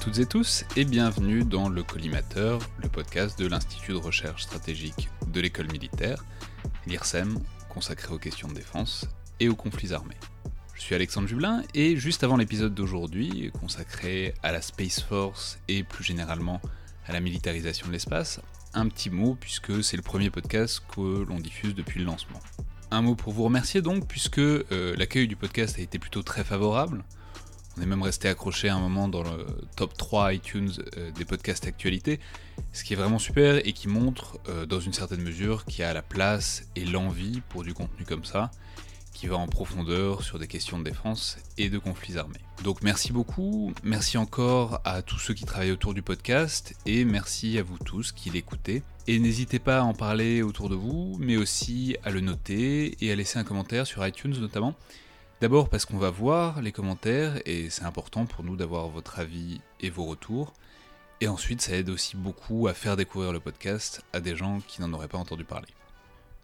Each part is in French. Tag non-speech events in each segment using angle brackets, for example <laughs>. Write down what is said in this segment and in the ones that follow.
Toutes et tous et bienvenue dans le Collimateur, le podcast de l'Institut de recherche stratégique de l'école militaire, l'IRSEM, consacré aux questions de défense et aux conflits armés. Je suis Alexandre Jublin et juste avant l'épisode d'aujourd'hui, consacré à la Space Force et plus généralement à la militarisation de l'espace, un petit mot puisque c'est le premier podcast que l'on diffuse depuis le lancement. Un mot pour vous remercier donc puisque euh, l'accueil du podcast a été plutôt très favorable. On est même resté accroché un moment dans le top 3 iTunes euh, des podcasts actualité, ce qui est vraiment super et qui montre euh, dans une certaine mesure qu'il y a la place et l'envie pour du contenu comme ça, qui va en profondeur sur des questions de défense et de conflits armés. Donc merci beaucoup, merci encore à tous ceux qui travaillent autour du podcast et merci à vous tous qui l'écoutez. Et n'hésitez pas à en parler autour de vous, mais aussi à le noter et à laisser un commentaire sur iTunes notamment. D'abord parce qu'on va voir les commentaires et c'est important pour nous d'avoir votre avis et vos retours. Et ensuite ça aide aussi beaucoup à faire découvrir le podcast à des gens qui n'en auraient pas entendu parler.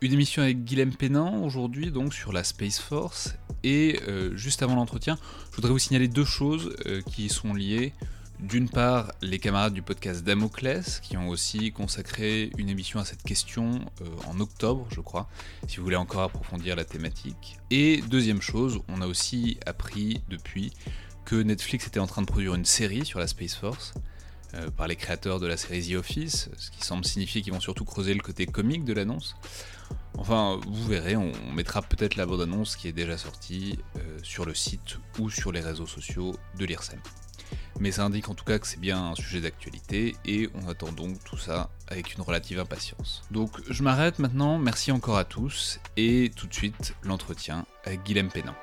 Une émission avec Guilhem Pénan aujourd'hui donc sur la Space Force et euh, juste avant l'entretien, je voudrais vous signaler deux choses euh, qui sont liées. D'une part, les camarades du podcast Damoclès qui ont aussi consacré une émission à cette question euh, en octobre, je crois, si vous voulez encore approfondir la thématique. Et deuxième chose, on a aussi appris depuis que Netflix était en train de produire une série sur la Space Force. par les créateurs de la série The Office, ce qui semble signifier qu'ils vont surtout creuser le côté comique de l'annonce. Enfin, vous verrez, on mettra peut-être la bande-annonce qui est déjà sortie euh, sur le site ou sur les réseaux sociaux de l'IRSEM. Mais ça indique en tout cas que c'est bien un sujet d'actualité et on attend donc tout ça avec une relative impatience. Donc je m'arrête maintenant, merci encore à tous et tout de suite l'entretien avec Guilhem Pénan.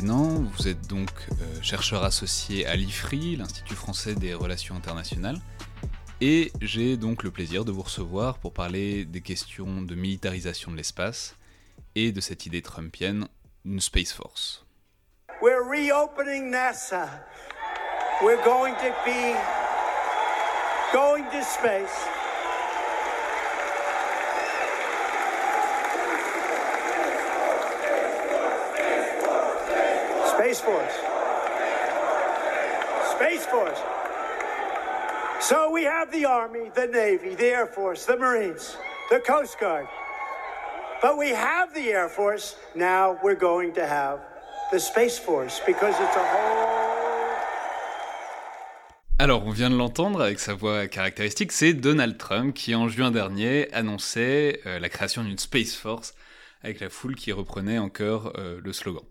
Vous êtes donc euh, chercheur associé à l'IFRI, l'Institut français des relations internationales, et j'ai donc le plaisir de vous recevoir pour parler des questions de militarisation de l'espace et de cette idée trumpienne d'une Space Force. We're reopening NASA. We're going to be going to space. Space Force. Space Force. So we have the Army, the Navy, the Air Force, the Marines, the Coast Guard. But we have the Air Force. Now we're going to have the Space Force because it's a whole. Alors, on vient de l'entendre avec sa voix caractéristique, c'est Donald Trump qui, en juin dernier, annonçait euh, la création d'une Space Force avec la foule qui reprenait encore euh, le slogan.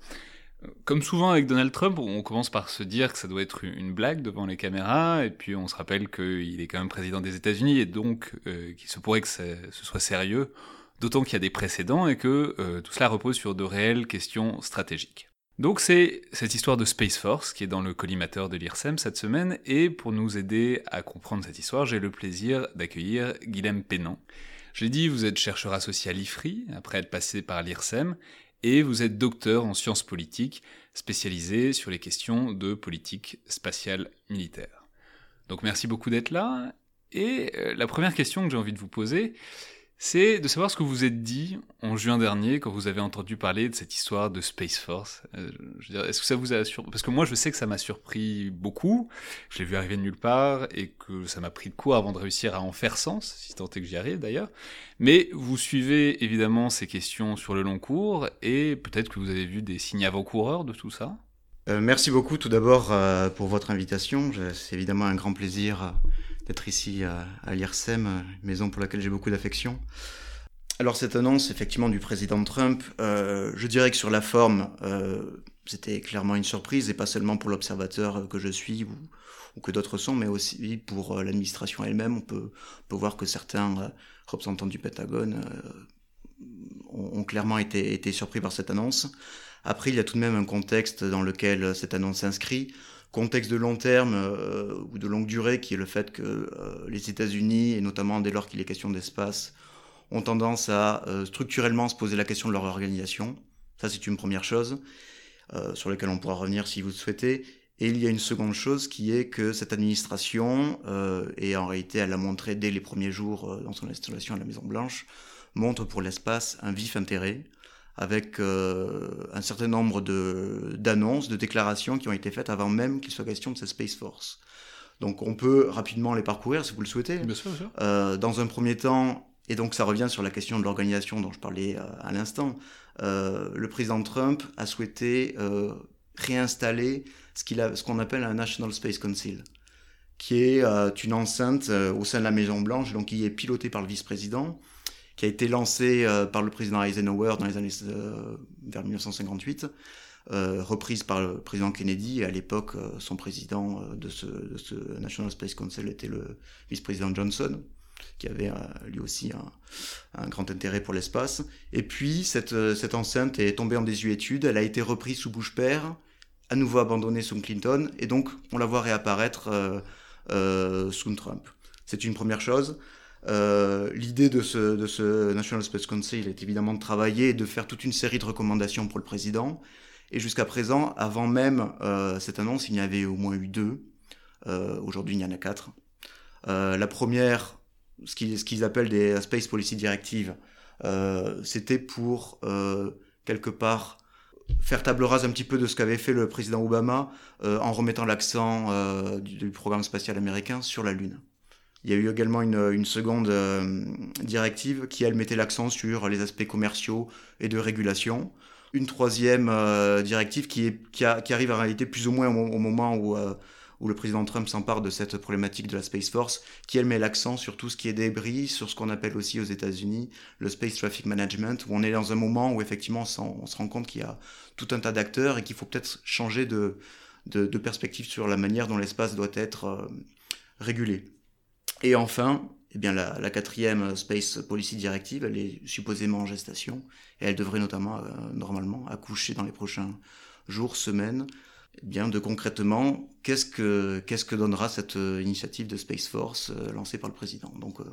Comme souvent avec Donald Trump, on commence par se dire que ça doit être une blague devant les caméras, et puis on se rappelle qu'il est quand même président des États-Unis, et donc euh, qu'il se pourrait que ce soit sérieux, d'autant qu'il y a des précédents et que euh, tout cela repose sur de réelles questions stratégiques. Donc c'est cette histoire de Space Force qui est dans le collimateur de l'IRSEM cette semaine, et pour nous aider à comprendre cette histoire, j'ai le plaisir d'accueillir Guilhem Pénan. Je l'ai dit, vous êtes chercheur associé à l'IFRI, après être passé par l'IRSEM, et vous êtes docteur en sciences politiques, spécialisé sur les questions de politique spatiale militaire. Donc merci beaucoup d'être là. Et euh, la première question que j'ai envie de vous poser, c'est de savoir ce que vous êtes dit en juin dernier quand vous avez entendu parler de cette histoire de Space Force. Euh, est-ce que ça vous a surpris Parce que moi, je sais que ça m'a surpris beaucoup. Je l'ai vu arriver de nulle part et que ça m'a pris de court avant de réussir à en faire sens, si tant est que j'y arrive d'ailleurs. Mais vous suivez évidemment ces questions sur le long cours et peut-être que vous avez vu des signes avant-coureurs de tout ça. Euh, merci beaucoup tout d'abord euh, pour votre invitation. C'est évidemment un grand plaisir d'être ici à, l'IRSEM, maison pour laquelle j'ai beaucoup d'affection. Alors cette annonce effectivement du président Trump, euh, je dirais que sur la forme, euh, c'était clairement une surprise, et pas seulement pour l'observateur que je suis ou, que d'autres sont, mais aussi pour euh, l'administration elle-même. On peut, voir que certains représentants du Pentagone ont, clairement été surpris par cette annonce. Après, il y a tout de même un contexte dans lequel cette annonce s'inscrit contexte de long terme euh, ou de longue durée qui est le fait que euh, les États-Unis, et notamment dès lors qu'il est question d'espace, ont tendance à euh, structurellement se poser la question de leur organisation. Ça, c'est une première chose sur laquelle on pourra revenir si vous le souhaitez. Et il y a une seconde chose qui est que cette administration, et en réalité elle l'a montré dès les premiers jours dans son installation à la Maison Blanche, montre pour l'espace un vif intérêt, avec euh, un certain nombre d'annonces, de, déclarations qui ont été faites avant même qu'il soit question de cette Space Force. Donc on peut rapidement les parcourir si vous le souhaitez. Bien sûr, bien sûr. Euh, dans un premier temps, et donc ça revient sur la question de l'organisation dont je parlais euh, à l'instant, le président Trump a souhaité réinstaller ce qu'on appelle un National Space Council, qui est euh, une enceinte euh, au sein de la Maison Blanche, donc qui est pilotée par le vice-président, qui a été lancée euh, par le président Eisenhower dans les années euh, vers 1958. Euh, reprise par le président Kennedy. Et à l'époque, son président de ce, National Space Council était le vice-président Johnson, qui avait lui aussi un, grand intérêt pour l'espace. Et puis, cette, enceinte est tombée en désuétude. Elle a été reprise sous Bush père, à nouveau abandonnée sous Clinton, et donc on la voit réapparaître sous Trump. C'est une première chose. Euh, L'idée de ce, de ce National Space Council est évidemment de travailler et de faire toute une série de recommandations pour le président. Et jusqu'à présent, avant même euh, cette annonce, il y en avait au moins eu deux. Euh, Aujourd'hui, il y en a quatre. Euh, la première, ce qu'ils appellent des Space Policy Directives, euh, c'était pour quelque part faire table rase un petit peu de ce qu'avait fait le président Obama euh, en remettant l'accent euh, du, du, programme spatial américain sur la Lune. Il y a eu également une, une seconde euh, directive qui, elle, mettait l'accent sur les aspects commerciaux et de régulation. Une troisième euh, directive qui, est, qui, arrive en réalité plus ou moins au, au moment où, euh, où le président Trump s'empare de cette problématique de la Space Force, qui elle met l'accent sur tout ce qui est débris, sur ce qu'on appelle aussi aux États-Unis le Space Traffic Management, où on est dans un moment où effectivement on, on se rend compte qu'il y a tout un tas d'acteurs et qu'il faut peut-être changer de, de, de, perspective sur la manière dont l'espace doit être euh, régulé. Et enfin, eh bien, la, quatrième Space Policy Directive, elle est supposément en gestation et elle devrait notamment, euh, normalement, accoucher dans les prochains jours, semaines. Eh bien, de concrètement, qu'est-ce que, qu'est-ce que donnera cette euh, initiative de Space Force euh, lancée par le président? Donc, euh,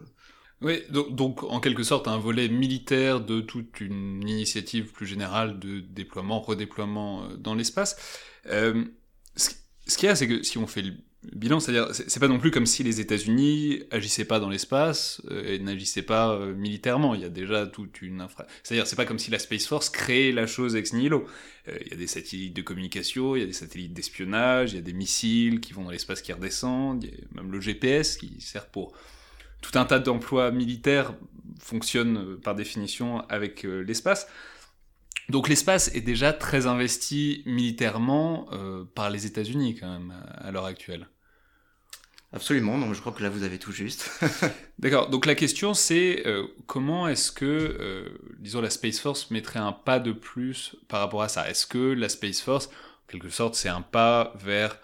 oui, donc, en quelque sorte un volet militaire de toute une initiative plus générale de déploiement, redéploiement dans l'espace. Euh, ce, ce qu'il y a, c'est que si on fait le bilan, c'est-à-dire c'est pas non plus comme si les États-Unis agissaient pas dans l'espace euh, et n'agissaient pas euh, militairement. Il y a déjà toute une infra. C'est-à-dire c'est pas comme si la Space Force créait la chose ex nihilo. Euh, il y a des satellites de communication, il y a des satellites d'espionnage, il y a des missiles qui vont dans l'espace qui redescendent, il y a même le GPS qui sert pour tout un tas d'emplois militaires fonctionne par définition avec l'espace. Donc l'espace est déjà très investi militairement par les États-Unis quand même à, l'heure actuelle. Absolument, donc je crois que là vous avez tout juste. <laughs> D'accord, donc la question c'est euh, comment est-ce que, euh, disons, la Space Force mettrait un pas de plus par rapport à ça? Est-ce que la Space Force, en quelque sorte, c'est un pas vers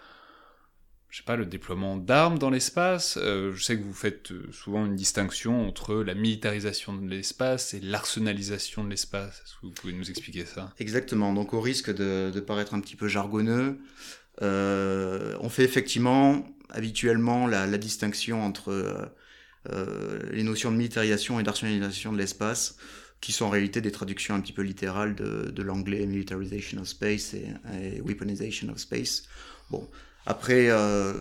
je sais pas, le déploiement d'armes dans l'espace? Euh, je sais que vous faites souvent une distinction entre la militarisation de l'espace et l'arsenalisation de l'espace. Est-ce que vous pouvez nous expliquer ça? Exactement. Donc au risque de, de, paraître un petit peu jargonneux, on fait effectivement habituellement la, distinction entre euh, les notions de militarisation et d'arsenalisation de l'espace qui sont en réalité des traductions un petit peu littérales de, l'anglais militarization of space et, et weaponization of space. Bon, après, euh,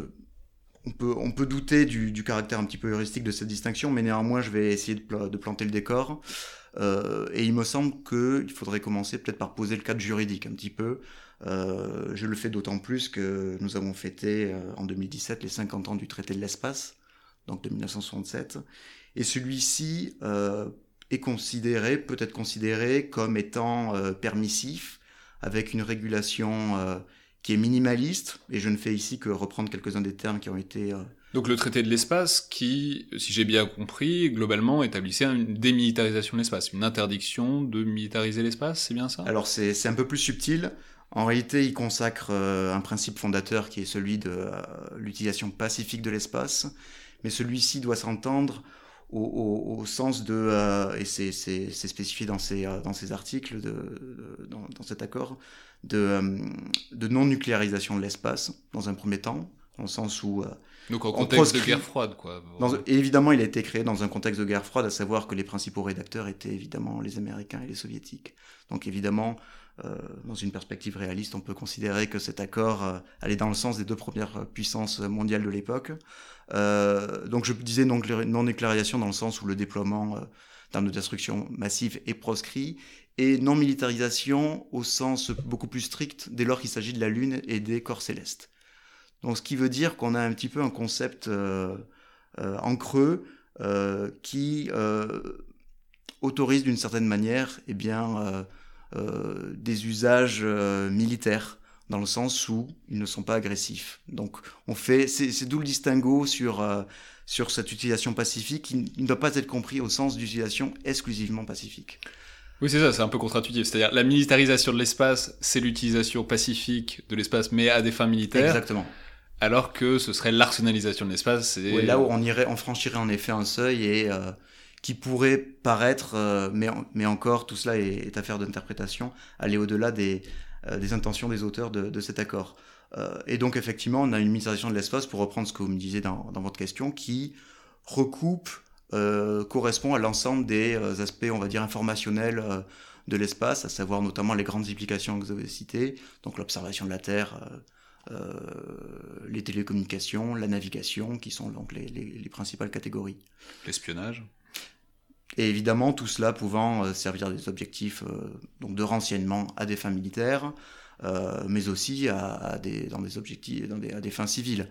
on, peut, on peut douter du, caractère un petit peu heuristique de cette distinction, mais néanmoins, je vais essayer de, planter le décor. Euh, et il me semble qu'il faudrait commencer peut-être par poser le cadre juridique un petit peu. Euh, je le fais d'autant plus que nous avons fêté euh, en 2017 les 50 ans du traité de l'espace, donc de 1967. Et celui-ci euh, est considéré, peut être considéré comme étant permissif, avec une régulation qui est minimaliste, et je ne fais ici que reprendre quelques-uns des termes qui ont été... Donc le traité de l'espace qui, si j'ai bien compris, globalement établissait une démilitarisation de l'espace, une interdiction de militariser l'espace, c'est bien ça? Alors c'est un peu plus subtil. En réalité, il consacre euh, un principe fondateur qui est celui de euh, l'utilisation pacifique de l'espace, mais celui-ci doit s'entendre au, au, au, sens de, euh, et c'est spécifié dans ces, dans ces articles, de, de dans, dans, cet accord, de, de non-nucléarisation de l'espace, dans un premier temps, dans le sens où... Euh, Donc en contexte de guerre froide, quoi. Dans, évidemment, il a été créé dans un contexte de guerre froide, à savoir que les principaux rédacteurs étaient évidemment les Américains et les Soviétiques. Donc évidemment, dans une perspective réaliste, on peut considérer que cet accord allait dans le sens des deux premières puissances mondiales de l'époque. donc je disais non-nucléarisation dans le sens où le déploiement d'armes de destruction massive est proscrit, et non-militarisation au sens beaucoup plus strict dès lors qu'il s'agit de la Lune et des corps célestes. Donc ce qui veut dire qu'on a un petit peu un concept en creux qui autorise d'une certaine manière eh bien, euh, euh, des usages euh, militaires dans le sens où ils ne sont pas agressifs. Donc on fait, c'est d'où le distinguo sur, sur cette utilisation pacifique qui ne doit pas être compris au sens d'utilisation exclusivement pacifique. Oui, c'est ça, c'est un peu contre-intuitif. C'est-à-dire la militarisation de l'espace, c'est l'utilisation pacifique de l'espace, mais à des fins militaires. Exactement. Alors que ce serait l'arsenalisation de l'espace. Oui, là où on irait, on franchirait en effet un seuil et qui pourrait paraître, euh, mais, encore tout cela est, affaire d'interprétation, aller au-delà des, euh, intentions des auteurs de, cet accord. Euh, et donc effectivement, on a une militarisation de l'espace, pour reprendre ce que vous me disiez dans, votre question, qui recoupe, correspond à l'ensemble des aspects, on va dire, informationnels de l'espace, à savoir notamment les grandes implications que vous avez citées, donc l'observation de la Terre, les télécommunications, la navigation, qui sont donc les principales catégories. L'espionnage et évidemment, tout cela pouvant euh, servir des objectifs euh, donc de renseignement à des fins militaires, euh, mais aussi à, des, dans des objectifs, dans des, à fins civiles.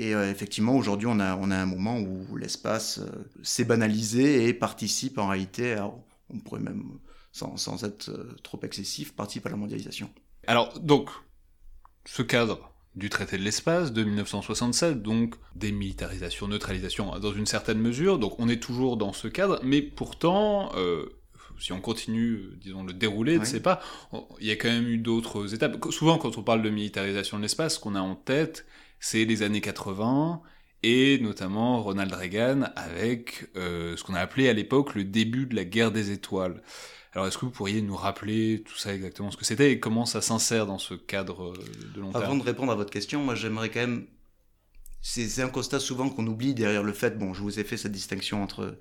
Et effectivement, aujourd'hui, on a, on a un moment où l'espace s'est banalisé et participe en réalité, on pourrait même, sans, sans être trop excessif, participe à la mondialisation. Alors, donc, ce cadre du traité de l'espace de 1967, donc démilitarisation, neutralisation dans une certaine mesure, donc on est toujours dans ce cadre, mais pourtant, euh, si on continue, disons, le déroulé de ces pas, il y a quand même eu d'autres étapes. Souvent, quand on parle de militarisation de l'espace, ce qu'on a en tête, c'est les années 80, et notamment Ronald Reagan avec euh, ce qu'on a appelé à l'époque le début de la guerre des étoiles. Alors, est-ce que vous pourriez nous rappeler tout ça exactement ce que c'était et comment ça s'insère dans ce cadre euh, de long terme Avant de répondre à votre question, moi j'aimerais quand même. C'est un constat souvent qu'on oublie derrière le fait, bon, je vous ai fait cette distinction entre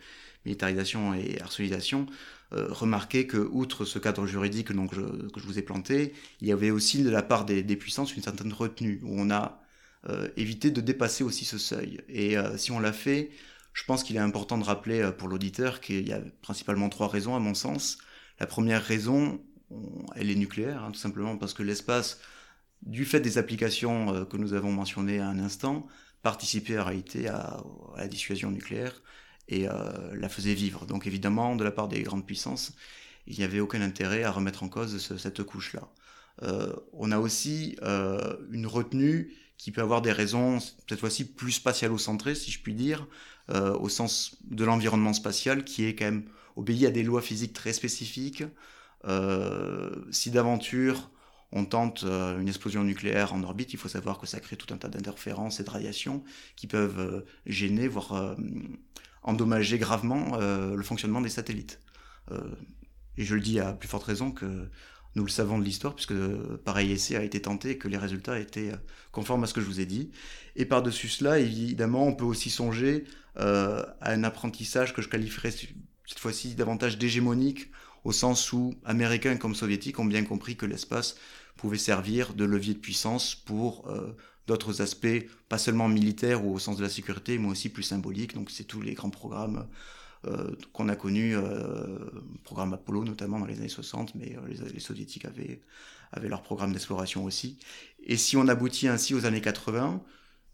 militarisation et arsenalisation. Euh, remarquez que, outre ce cadre juridique donc, que je vous ai planté, il y avait aussi de la part des, puissances une certaine retenue, où on a euh, évité de dépasser aussi ce seuil. Et si on l'a fait, je pense qu'il est important de rappeler pour l'auditeur qu'il y a principalement trois raisons, à mon sens. La première raison, elle est nucléaire, hein, tout simplement parce que l'espace, du fait des applications euh, que nous avons mentionnées à un instant, participait en réalité à, la dissuasion nucléaire et euh, la faisait vivre. Donc évidemment, de la part des grandes puissances, il n'y avait aucun intérêt à remettre en cause cette couche-là. Euh, on a aussi une retenue qui peut avoir des raisons, cette fois-ci plus spatialo-centrées, si je puis dire, au sens de l'environnement spatial, qui est quand même obéit à des lois physiques très spécifiques. Euh, si d'aventure on tente euh, une explosion nucléaire en orbite, il faut savoir que ça crée tout un tas d'interférences et de radiations qui peuvent euh, gêner, voire endommager gravement le fonctionnement des satellites. et je le dis à plus forte raison que nous le savons de l'histoire, puisque pareil essai a été tenté et que les résultats étaient conformes à ce que je vous ai dit. Et par-dessus cela, évidemment, on peut aussi songer à un apprentissage que je qualifierais cette fois-ci davantage d'hégémonique, au sens où Américains comme Soviétiques ont bien compris que l'espace pouvait servir de levier de puissance pour euh, d'autres aspects, pas seulement militaires ou au sens de la sécurité, mais aussi plus symboliques. Donc c'est tous les grands programmes euh, qu'on a connus, euh, programme Apollo notamment dans les années 60, mais euh, les, soviétiques avaient, leur programme d'exploration aussi. Et si on aboutit ainsi aux années 80,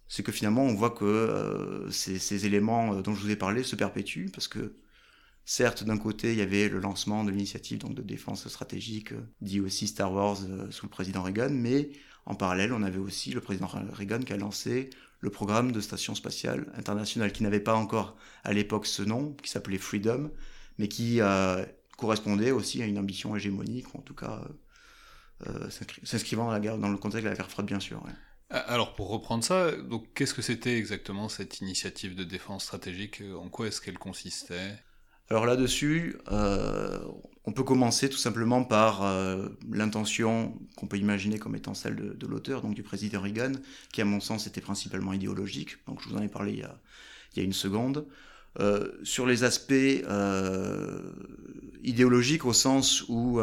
c'est que finalement on voit que ces, éléments dont je vous ai parlé se perpétuent, parce que Certes, d'un côté, il y avait le lancement de l'initiative de défense stratégique, euh, dit aussi Star Wars euh, sous le président Reagan, mais en parallèle, on avait aussi le président Reagan qui a lancé le programme de station spatiale internationale, qui n'avait pas encore à l'époque ce nom, qui s'appelait Freedom, mais qui euh, correspondait aussi à une ambition hégémonique, en tout cas s'inscrivant dans, dans le contexte de la guerre froide, bien sûr. Alors pour reprendre ça, qu'est-ce que c'était exactement cette initiative de défense stratégique? En quoi est-ce qu'elle consistait? Alors là-dessus, euh, on peut commencer tout simplement par euh, l'intention qu'on peut imaginer comme étant celle de, l'auteur, donc du président Reagan, qui à mon sens était principalement idéologique. Donc je vous en ai parlé il y a, une seconde. sur les aspects idéologiques au sens où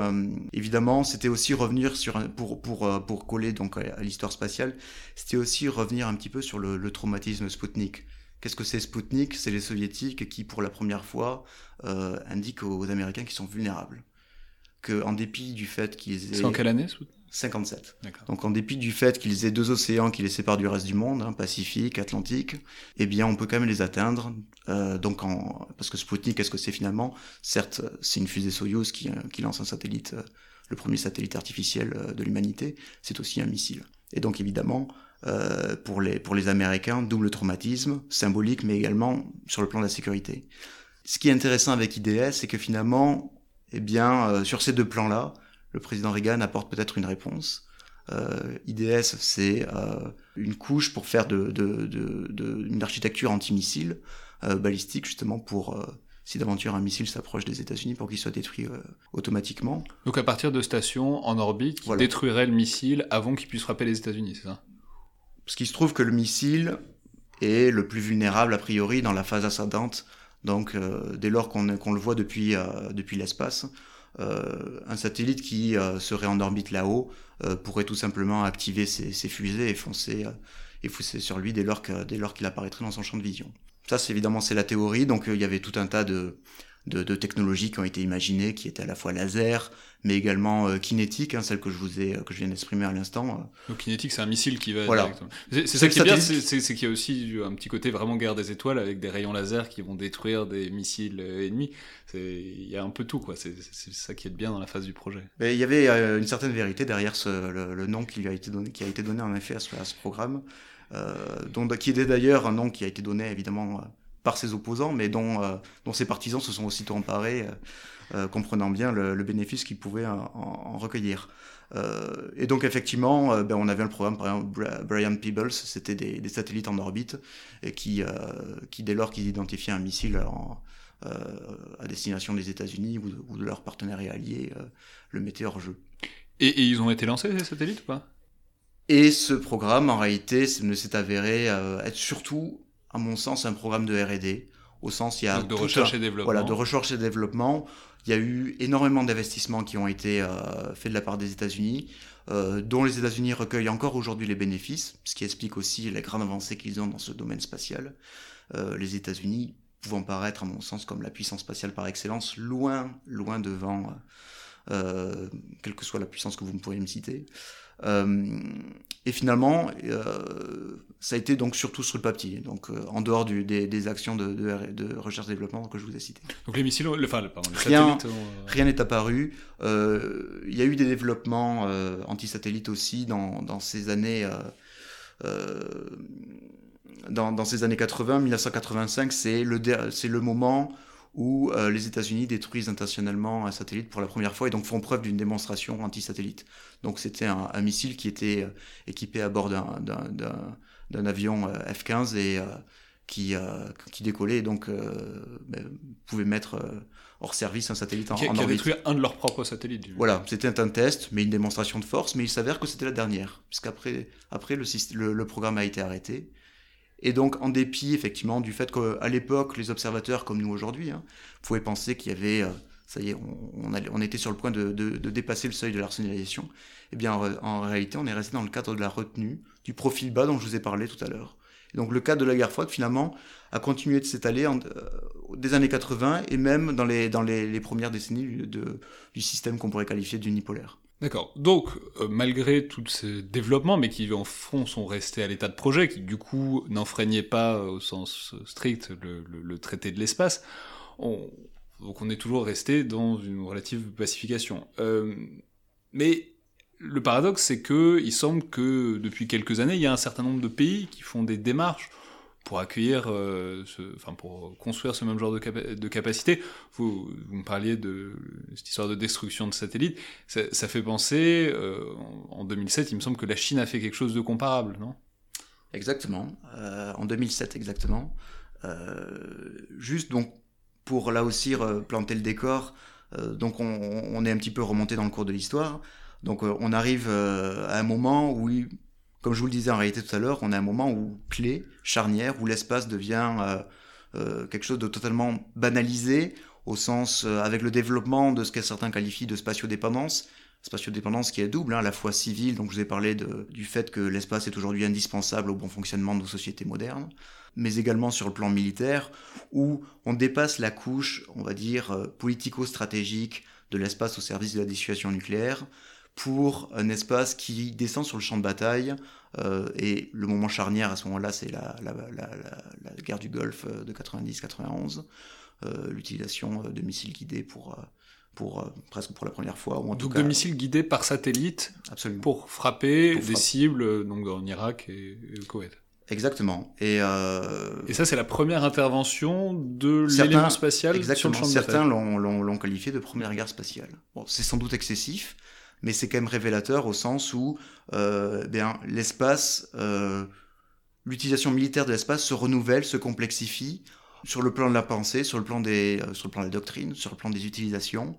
évidemment c'était aussi revenir sur pour coller donc à, l'histoire spatiale c'était aussi revenir un petit peu sur le, le traumatisme Sputnik Qu'est-ce que c'est Sputnik C'est les soviétiques qui, pour la première fois, euh, indiquent aux Américains qu'ils sont vulnérables. Que, en dépit du fait qu'ils aient... C'est en quelle année 57. Donc en dépit du fait qu'ils aient deux océans qui les séparent du reste du monde, hein, Pacifique, Atlantique, eh bien on peut quand même les atteindre. Euh, donc en... parce que Sputnik, qu'est-ce que c'est finalement? Certes, c'est une fusée Soyuz qui, euh, qui lance un satellite, euh, le premier satellite artificiel euh, de l'humanité. C'est aussi un missile. Et donc évidemment, euh, pour, les, pour les Américains, double traumatisme, symbolique, mais également sur le plan de la sécurité. Ce qui est intéressant avec IDS, c'est que finalement, eh bien, euh, sur ces deux plans-là, le président Reagan apporte peut-être une réponse. Euh, IDS, c'est euh, une couche pour faire de, de, de, de une architecture antimissile euh, balistique, justement pour si d'aventure un missile s'approche des États-Unis pour qu'il soit détruit automatiquement. Donc à partir de stations en orbite qui détruiraient le missile avant qu'il puisse frapper les États-Unis, c'est ça? Parce qu'il se trouve que le missile est le plus vulnérable a priori dans la phase ascendante. Donc euh, dès lors qu'on le voit depuis, euh, l'espace, euh, un satellite qui serait en orbite là-haut pourrait tout simplement activer ses, fusées et foncer, et foncer sur lui dès lors qu'il apparaîtrait dans son champ de vision. Ça, c'est évidemment c'est la théorie. Donc il y avait tout un tas de, de, de, technologies qui ont été imaginées, qui étaient à la fois laser, mais également euh, kinétique, hein, celle que je vous ai, que je viens d'exprimer à l'instant. Donc kinétique, c'est un missile qui va. Voilà. C'est ça qui est bien, c'est qu'il y a aussi un petit côté vraiment guerre des étoiles avec des rayons laser qui vont détruire des missiles euh, ennemis. Il y a un peu tout, quoi. C'est ça qui est bien dans la phase du projet. Mais il y avait euh, une certaine vérité derrière ce, le, nom qui lui a été donné, qui a été donné en effet à ce, à ce programme, euh, dont, qui est d'ailleurs un nom qui a été donné évidemment par ses opposants, mais dont, euh, dont ses partisans se sont aussitôt emparés, euh, euh, comprenant bien le, le bénéfice qu'ils pouvaient en, en recueillir. et donc effectivement, ben, on avait le programme, par exemple, Brian Peebles, c'était des, des, satellites en orbite, et qui, qui dès lors qu'ils identifiaient un missile en, à destination des États-Unis ou, ou, de leurs partenaires et alliés, le mettaient hors jeu. Et, et, ils ont été lancés, ces satellites ou pas? Et ce programme, en réalité, ne s'est avéré être surtout à mon sens, un programme de R&D. Au sens, il y a de recherche et développement. Voilà, de recherche et développement. Il y a eu énormément d'investissements qui ont été euh, faits de la part des États-Unis, euh, dont les États-Unis recueillent encore aujourd'hui les bénéfices, ce qui explique aussi la grande avancée qu'ils ont dans ce domaine spatial. Euh, les États-Unis pouvant paraître, à mon sens, comme la puissance spatiale par excellence, loin, loin devant, euh, quelle que soit la puissance que vous pourriez me citer. Euh, et finalement, euh, ça a été donc surtout sur le papier, donc euh, en dehors du, des, des, actions de, de, de recherche-développement que je vous ai citées. Donc les missiles, le, enfin, pardon, les rien, satellites rien n'est apparu. Euh, il y a eu des développements euh, anti-satellites aussi dans, dans ces années. Dans, dans, ces années 80, 1985, c'est le, c'est le moment où euh, les États-Unis détruisent intentionnellement un satellite pour la première fois et donc font preuve d'une démonstration anti-satellite. Donc c'était un, un, missile qui était euh, équipé à bord d'un avion euh, F-15 et euh, qui, qui décollait et donc ben, pouvait mettre hors service un satellite en, qui, en qui a détruit un de leurs propres satellites. Voilà, c'était un test, mais une démonstration de force, mais il s'avère que c'était la dernière, puisqu'après après, le, le, le programme a été arrêté. Et donc, en dépit, effectivement, du fait qu'à l'époque, les observateurs, comme nous aujourd'hui, hein, pouvaient penser qu'il y avait, euh, ça y est, on, allait, on, était sur le point de, de, de, dépasser le seuil de l'arsenalisation, eh bien, en, en, réalité, on est resté dans le cadre de la retenue, du profil bas dont je vous ai parlé tout à l'heure. Donc, le cadre de la guerre froide, finalement, a continué de s'étaler euh, des années 80 et même dans les, dans les, les premières décennies de, du système qu'on pourrait qualifier d'unipolaire. D'accord. Donc, euh, malgré tous ces développements, mais qui en fond sont restés à l'état de projet, qui du coup n'enfreignaient pas euh, au sens strict le, traité de l'espace, on, donc on est toujours resté dans une relative pacification. Euh, mais le paradoxe, c'est que il semble que depuis quelques années, il y a un certain nombre de pays qui font des démarches pour accueillir, euh, enfin pour construire ce même genre de, capa de capacité. Vous, me parliez de cette histoire de destruction de satellites. Ça, fait penser, euh, en, en 2007, il me semble que la Chine a fait quelque chose de comparable, non? Exactement, euh, en 2007 exactement. Juste donc pour là aussi planter le décor, donc on, on, est un petit peu remonté dans le cours de l'histoire. Donc on arrive à un moment où comme je vous le disais en réalité tout à l'heure, on a un moment où clé, charnière, où l'espace devient euh, quelque chose de totalement banalisé, au sens, avec le développement de ce que certains qualifient de spatiodépendance, spatiodépendance qui est double, hein, à la fois civile, donc je vous ai parlé du fait que l'espace est aujourd'hui indispensable au bon fonctionnement de nos sociétés modernes, mais également sur le plan militaire, où on dépasse la couche, on va dire, euh, politico-stratégique de l'espace au service de la dissuasion nucléaire, pour un espace qui descend sur le champ de bataille, euh, et le moment charnière à ce moment-là, c'est la, la, la, la, guerre du Golfe de 90-91, euh, l'utilisation de missiles guidés pour pour euh, presque pour la première fois. Ou en donc de missiles guidés par satellite pour frapper des cibles euh, donc en Irak et, au Koweït. Exactement. Et, euh... et ça, c'est la première intervention de l'élément spatial exactement. sur le champ Certains l'ont qualifié de première guerre spatiale. Bon, c'est sans doute excessif, mais c'est quand même révélateur au sens où euh, bien l'espace, euh, l'utilisation militaire de l'espace se renouvelle, se complexifie sur le plan de la pensée, sur le plan des, euh, sur le plan de la doctrine, sur le plan des utilisations.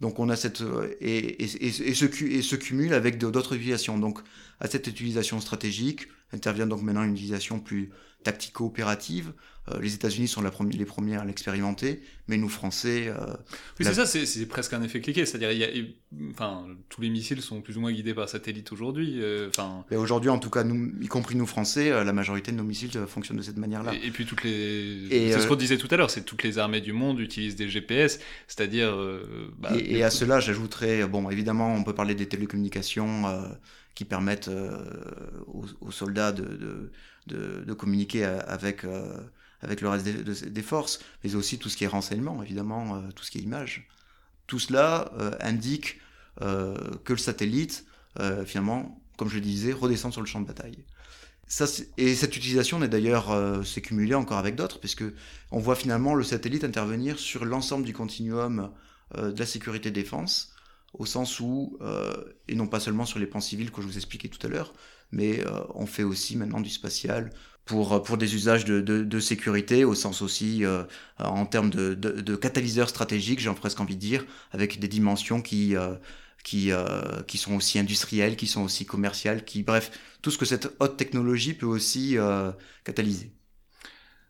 Donc on a cette et, et, et, cumule avec d'autres utilisations. Donc à cette utilisation stratégique intervient donc maintenant une utilisation plus tactico-opérative. Euh, les États-Unis sont la les premiers à l'expérimenter, mais nous Français. Euh, oui, c'est ça, c'est presque un effet cliqué. C'est-à-dire, enfin, tous les missiles sont plus ou moins guidés par satellite aujourd'hui. Enfin. aujourd'hui, en tout cas, nous, y compris nous Français, la majorité de nos missiles fonctionnent de cette manière-là. Et, puis toutes les. C'est ce qu'on disait tout à l'heure, c'est toutes les armées du monde utilisent des GPS, c'est-à-dire. Bah, et, à cela, j'ajouterais, bon, évidemment, on peut parler des télécommunications qui permettent aux, soldats de de, communiquer avec, euh, avec le reste des, forces, mais aussi tout ce qui est renseignement, évidemment, euh, tout ce qui est image. Tout cela euh, indique que le satellite, finalement, comme je le disais, redescend sur le champ de bataille. Ça, et cette utilisation n'est d'ailleurs s'est cumulée encore avec d'autres, puisque on voit finalement le satellite intervenir sur l'ensemble du continuum de la sécurité défense, au sens où, et non pas seulement sur les plans civils que je vous expliquais tout à l'heure, mais euh, on fait aussi maintenant du spatial pour, euh, pour des usages de, de, sécurité, au sens aussi euh, en termes de, de, de catalyseurs stratégiques, j'ai presque envie de dire, avec des dimensions qui, qui, qui sont aussi industrielles, qui sont aussi commerciales, qui, bref, tout ce que cette haute technologie peut aussi catalyser.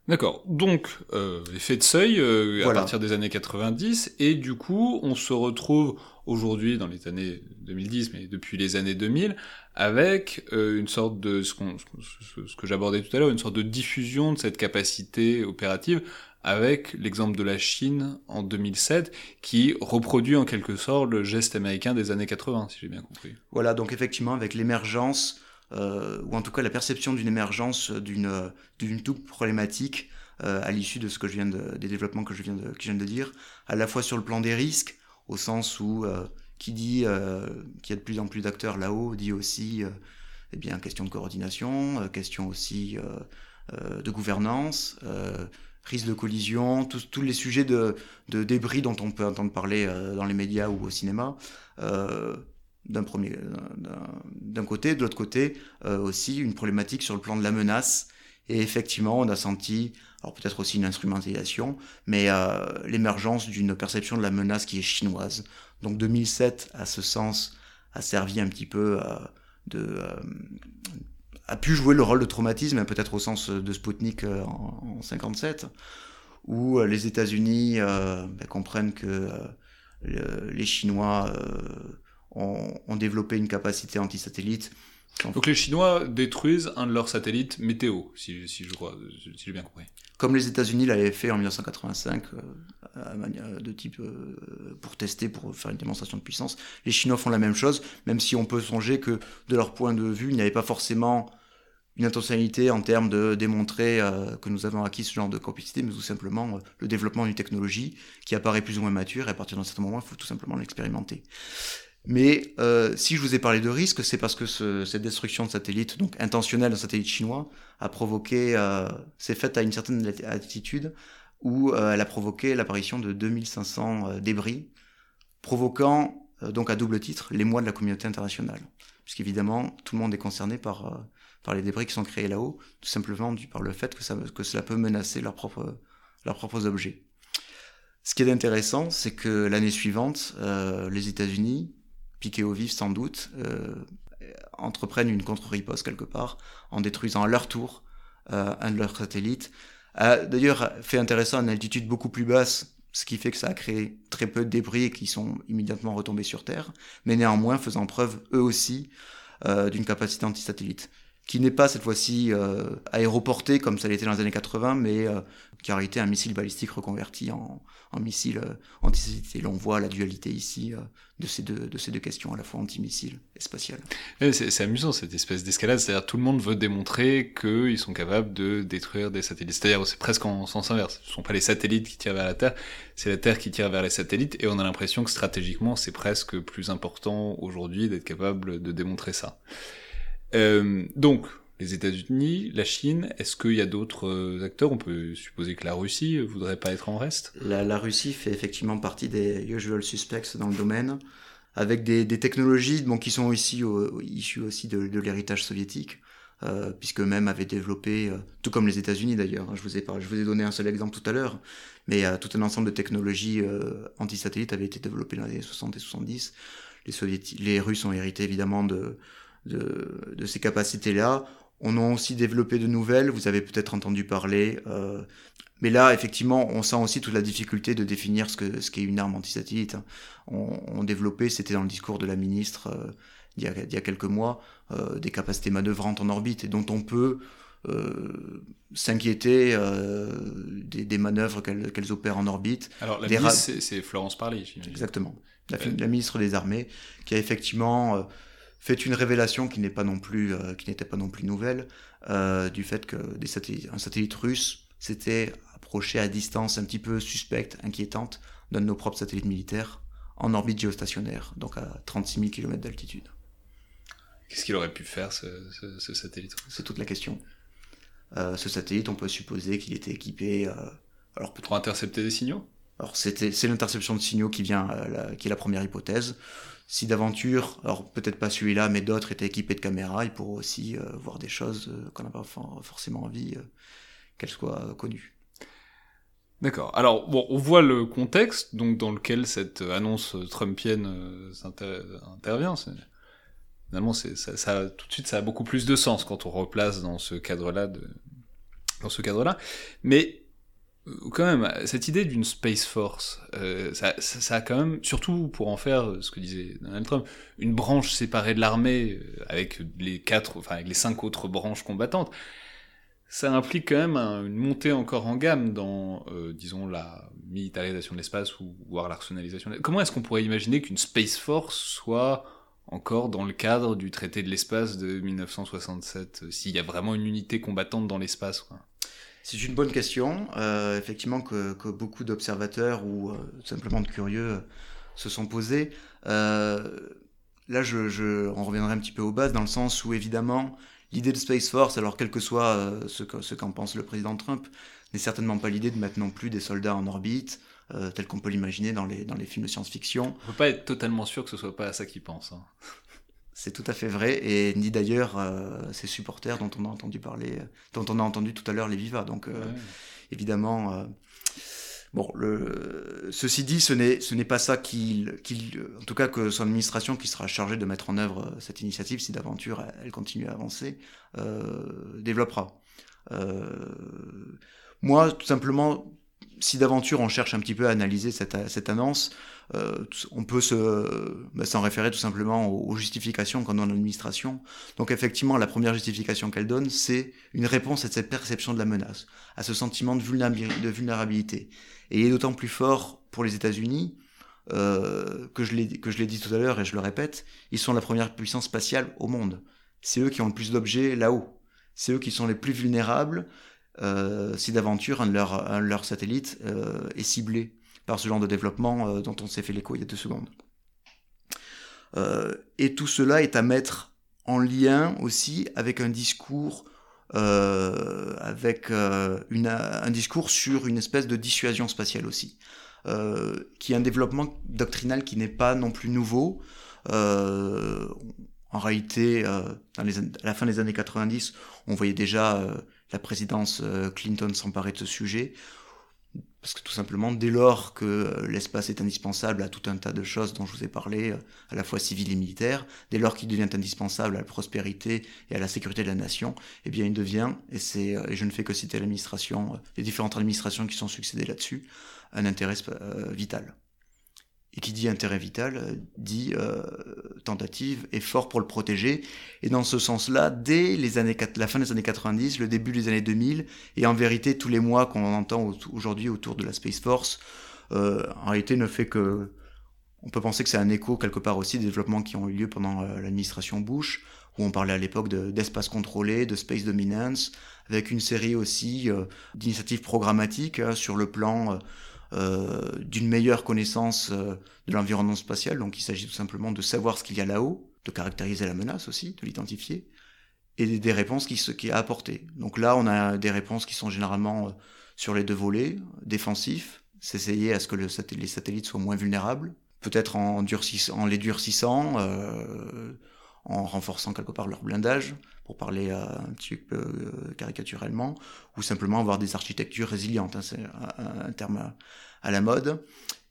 D'accord. Donc, euh, effet de seuil euh, à partir des années 90, et du coup, on se retrouve aujourd'hui dans les années 2010, mais depuis les années 2000, avec euh, une sorte de ce, ce que j'abordais tout à l'heure, une sorte de diffusion de cette capacité opérative, avec l'exemple de la Chine en 2007, qui reproduit en quelque sorte le geste américain des années 80, si j'ai bien compris. Voilà, donc effectivement, avec l'émergence euh, ou en tout cas la perception d'une émergence d'une d'une double problématique euh, à l'issue de ce que je viens de, des développements que je viens de, que je viens de dire, à la fois sur le plan des risques, au sens où euh, qui dit euh, qu'il y a de plus en plus d'acteurs là-haut, dit aussi euh, eh bien question de coordination, euh, question aussi de gouvernance, risque de collision, tous, tous les sujets de, de, débris dont on peut entendre parler dans les médias ou au cinéma d'un premier d'un côté. De l'autre côté euh, aussi une problématique sur le plan de la menace. Et effectivement on a senti alors peut-être aussi une instrumentalisation mais euh, l'émergence d'une perception de la menace qui est chinoise. Donc 2007 à ce sens a servi un petit peu euh, de euh, a pu jouer le rôle de traumatisme peut-être au sens de Sputnik en, en 57 où les États-Unis ben, comprennent que les Chinois ont, développé une capacité anti-satellite. Donc les Chinois détruisent un de leurs satellites météo, si, si je crois, si j'ai bien compris. Comme les États-Unis l'avaient fait en 1985, euh, de type euh, pour tester, pour faire une démonstration de puissance, les Chinois font la même chose, même si on peut songer que de leur point de vue, il n'y avait pas forcément une intentionnalité en termes de démontrer euh, que nous avons acquis ce genre de compétitivité, mais tout simplement euh, le développement d'une technologie qui apparaît plus ou moins mature, et à partir d'un certain moment, il faut tout simplement l'expérimenter. Mais euh, si je vous ai parlé de risque, c'est parce que ce, cette destruction de satellites, donc intentionnelle d'un satellite chinois, a provoqué, euh, c'est faite à une certaine altitude où euh, elle a provoqué l'apparition de 2500 euh, débris, provoquant euh, donc à double titre l'émoi de la communauté internationale, puisqu'évidemment tout le monde est concerné par par les débris qui sont créés là-haut, tout simplement dû par le fait que ça que cela peut menacer leurs propres leurs propres objets. Ce qui est intéressant, c'est que l'année suivante, les États-Unis piqués au vif sans doute, euh, entreprennent une contre-riposte quelque part en détruisant à leur tour euh, un de leurs satellites. A d'ailleurs fait intéressant une altitude beaucoup plus basse, ce qui fait que ça a créé très peu de débris qui sont immédiatement retombés sur Terre, mais néanmoins faisant preuve eux aussi euh, d'une capacité anti-satellite qui n'est pas cette fois-ci euh, aéroporté comme ça l'était dans les années 80, mais euh, qui a été un missile balistique reconverti en, en missile euh, anti-satellite. Et l'on voit la dualité ici euh, de, ces deux, de ces deux questions, à la fois anti-missile et spatial. C'est amusant cette espèce d'escalade, c'est-à-dire tout le monde veut démontrer qu'ils sont capables de détruire des satellites. C'est-à-dire c'est presque en sens inverse. Ce ne sont pas les satellites qui tirent vers la Terre, c'est la Terre qui tire vers les satellites, et on a l'impression que stratégiquement c'est presque plus important aujourd'hui d'être capable de démontrer ça. Euh, donc, les États-Unis, la Chine, est-ce qu'il y a d'autres euh, acteurs? On peut supposer que la Russie voudrait pas être en reste la, Russie fait effectivement partie des usual suspects dans le domaine, avec des, technologies qui sont ici issues aussi de, l'héritage soviétique. Euh, puisque même avaient développé, euh, tout comme les États-Unis d'ailleurs, hein, je vous ai je vous ai donné un seul exemple tout à l'heure, mais tout un ensemble de technologies anti-satellites avait été développé dans les années 60 et 70. Les, les Russes ont hérité évidemment de, de, de ces capacités-là. On a aussi développé de nouvelles, vous avez peut-être entendu parler. Euh, mais là, effectivement, on sent aussi toute la difficulté de définir ce qu'est ce qu'est une arme anti-satellite. On, on développait, c'était dans le discours de la ministre euh, il, y a, il, y a, quelques mois, euh, des capacités manœuvrantes en orbite et dont on peut euh, s'inquiéter euh, des, des, manœuvres qu'elles qu opèrent en orbite. Alors la ministre, c'est Florence Parly. Exactement. La, la, ministre des Armées, qui a effectivement fait une révélation qui n'est pas non plus euh, qui n'était pas non plus nouvelle euh, du fait que des satellites, un satellite russe s'était approché à distance un petit peu suspecte, inquiétante d'un de nos propres satellites militaires en orbite géostationnaire, donc à 36 000 km d'altitude. Qu'est-ce qu'il aurait pu faire ce, ce, ce satellite C'est toute la question. Euh, ce satellite, on peut supposer qu'il était équipé. Alors pour intercepter des signaux? Alors c'était c'est l'interception de signaux qui vient, euh, la, qui est la première hypothèse si d'aventure, alors peut-être pas celui-là, mais d'autres étaient équipés de caméras, ils pourraient aussi euh, voir des choses euh, qu'on n'a pas forcément envie euh, qu'elles soient connues. D'accord. Alors, bon, on voit le contexte donc dans lequel cette annonce trumpienne inter intervient. Finalement, ça, ça, tout de suite, ça a beaucoup plus de sens quand on replace dans ce cadre-là, de... dans ce cadre-là. Mais quand même, cette idée d'une Space Force, euh, ça, a quand même, surtout pour en faire ce que disait Donald Trump, une branche séparée de l'armée euh, avec les quatre, enfin avec les cinq autres branches combattantes, ça implique quand même un, une montée encore en gamme dans, euh, disons, la militarisation de l'espace ou voire l'arsenalisation. Comment est-ce qu'on pourrait imaginer qu'une Space Force soit encore dans le cadre du traité de l'espace de 1967, s'il y a vraiment une unité combattante dans l'espace c'est une bonne question, euh, effectivement, que, beaucoup d'observateurs ou euh, simplement de curieux euh, se sont posés. Là, je, on reviendrait un petit peu aux bases, dans le sens où, évidemment, l'idée de Space Force, alors quel que soit ce qu'en pense le président Trump, n'est certainement pas l'idée de mettre non plus des soldats en orbite, tel qu'on peut l'imaginer dans les, dans les films de science-fiction. On peut pas être totalement sûr que ce soit pas à ça qu'il pense. Hein. C'est tout à fait vrai, et ni d'ailleurs euh, ces supporters dont on a entendu parler, dont on a entendu tout à l'heure les Viva. Donc, euh, ouais. évidemment, euh, bon, le, ceci dit, ce n'est ce n'est pas ça qu'il, qu'il, en tout cas que son administration qui sera chargée de mettre en œuvre cette initiative, si d'aventure elle continue à avancer, euh, développera. Euh, moi, tout simplement, si d'aventure on cherche un petit peu à analyser cette, cette annonce, euh, on peut se bah, s'en référer tout simplement aux, justifications qu'on donne l'administration. Donc effectivement, la première justification qu'elle donne, c'est une réponse à cette perception de la menace, à ce sentiment de vulnérabilité. Et il est d'autant plus fort pour les États-Unis euh, que je l'ai dit tout à l'heure et je le répète, ils sont la première puissance spatiale au monde. C'est eux qui ont le plus d'objets là-haut. C'est eux qui sont les plus vulnérables si d'aventure un de leurs satellites euh, est ciblé par ce genre de développement euh, dont on s'est fait l'écho il y a deux secondes. Euh, et tout cela est à mettre en lien aussi avec un discours euh, avec un discours sur une espèce de dissuasion spatiale aussi, qui est un développement doctrinal qui n'est pas non plus nouveau. en réalité, à la fin des années 90, on voyait déjà la présidence Clinton s'emparer de ce sujet. Parce que tout simplement, dès lors que euh, l'espace est indispensable à tout un tas de choses dont je vous ai parlé, euh, à la fois civiles et militaires, dès lors qu'il devient indispensable à la prospérité et à la sécurité de la nation, eh bien il devient, et, c'est, je ne fais que citer l'administration, les différentes administrations qui sont succédées là-dessus, un intérêt vital. Et qui dit intérêt vital euh, dit euh, tentative, effort pour le protéger. Et dans ce sens-là, dès les années, la fin des années 90, le début des années 2000, et en vérité tous les mois qu'on entend aujourd'hui autour de la Space Force, euh, en réalité ne fait que... On peut penser que c'est un écho quelque part aussi des développements qui ont eu lieu pendant euh, l'administration Bush, où on parlait à l'époque d'espace contrôlé, de space dominance, avec une série aussi euh, d'initiatives programmatiques hein, sur le plan euh, d'une meilleure connaissance euh, de l'environnement spatial. Donc il s'agit tout simplement de savoir ce qu'il y a là-haut, de caractériser la menace aussi, de l'identifier, et des réponses qui ce qui a apporté. Donc là, on a des réponses qui sont généralement euh, sur les deux volets, défensifs, s'essayer à ce que le les satellites soient moins vulnérables, peut-être en, en les durcissant, euh, en renforçant quelque part leur blindage, pour parler euh, un petit peu euh, caricaturellement, ou simplement avoir des architectures résilientes, hein, c'est un, terme à, la mode.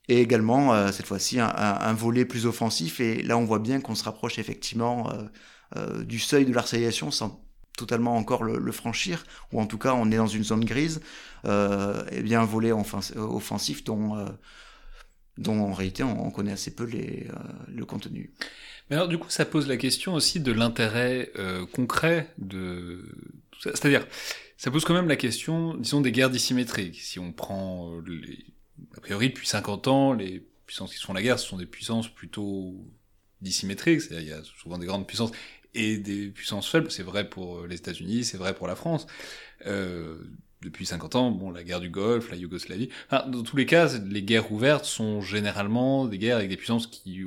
Et également, euh, cette fois-ci, un, volet plus offensif, et là on voit bien qu'on se rapproche effectivement du seuil de l'arcéliation sans totalement encore le, franchir, ou en tout cas on est dans une zone grise, et bien un volet offensif dont, dont en réalité on, connaît assez peu les, le contenu. Mais alors du coup, ça pose la question aussi de l'intérêt euh, concret de tout ça. C'est-à-dire, ça pose quand même la question, disons, des guerres dissymétriques. Si on prend euh, les... A priori, depuis 50 ans, les puissances qui font la guerre, ce sont des puissances plutôt dissymétriques. C'est-à-dire, il y a souvent des grandes puissances et des puissances faibles. C'est vrai pour les États-Unis, c'est vrai pour la France. Euh, depuis 50 ans, bon, la guerre du Golfe, la Yougoslavie. Dans tous les cas, les guerres ouvertes sont généralement des guerres avec des puissances qui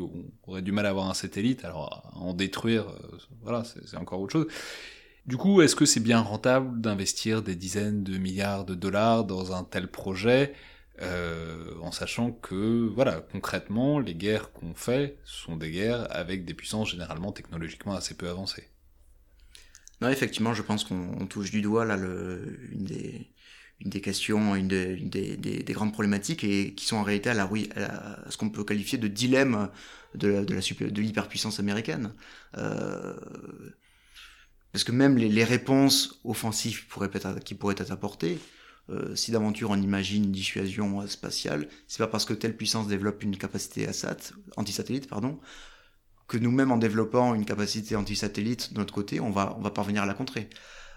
auraient du mal à avoir un satellite, alors en détruire, euh, voilà, c'est encore autre chose. Du coup, est-ce que c'est bien rentable d'investir des dizaines de milliards de dollars dans un tel projet, euh, en sachant que, voilà, concrètement, les guerres qu'on fait sont des guerres avec des puissances généralement technologiquement assez peu avancées? Non, effectivement, je pense qu'on touche du doigt là une, des, questions, une, des, des, des, grandes problématiques et qui sont en réalité à, la, ce qu'on peut qualifier de dilemme de, l'hyperpuissance américaine. Euh, parce que même les, réponses offensives qui pourraient être apportées, euh, si d'aventure on imagine une dissuasion spatiale, c'est pas parce que telle puissance développe une capacité ASAT, anti-satellite, pardon, que nous-mêmes en développant une capacité anti-satellite de notre côté, on va, on va parvenir à la contrer.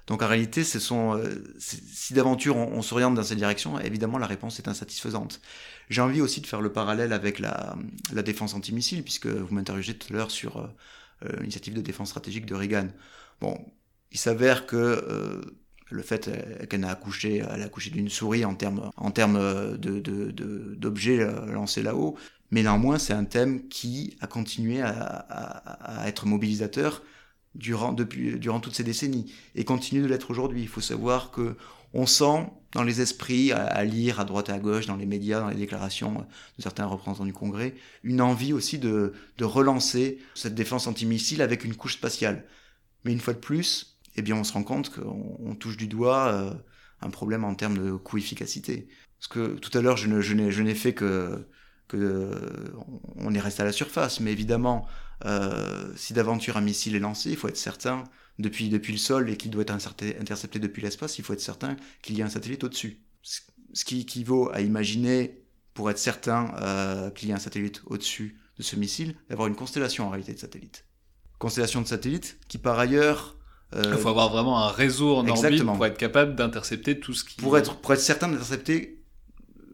Donc en réalité, ce sont, euh, si d'aventure on, s'oriente dans cette direction, évidemment la réponse est insatisfaisante. J'ai envie aussi de faire le parallèle avec la, la défense antimissile, puisque vous m'interrogez tout à l'heure sur euh, euh, l'initiative de défense stratégique de Reagan. Bon, il s'avère que le fait qu'elle a accouché, accouché d'une souris en termes en termes de, d'objets lancés là-haut, mais néanmoins, c'est un thème qui a continué à, être mobilisateur durant, depuis, durant toutes ces décennies et continue de l'être aujourd'hui. Il faut savoir que on sent dans les esprits, à, lire à droite et à gauche, dans les médias, dans les déclarations de certains représentants du Congrès, une envie aussi de, relancer cette défense antimissile avec une couche spatiale. Mais une fois de plus, eh bien, on se rend compte qu'on touche du doigt euh, un problème en termes de coût-efficacité. Parce que tout à l'heure, je n'ai fait que on est resté à la surface. Mais évidemment, euh, si d'aventure un missile est lancé, il faut être certain, depuis, depuis le sol et qu'il doit être intercepté depuis l'espace, il faut être certain qu'il y a un satellite au-dessus. Ce qui équivaut à imaginer, pour être certain euh, qu'il y a un satellite au-dessus de ce missile, d'avoir une constellation en réalité de satellites. Constellation de satellites qui par ailleurs... Euh, il faut avoir vraiment un réseau en orbite pour être capable d'intercepter tout ce qui... Pour être, pour être certain d'intercepter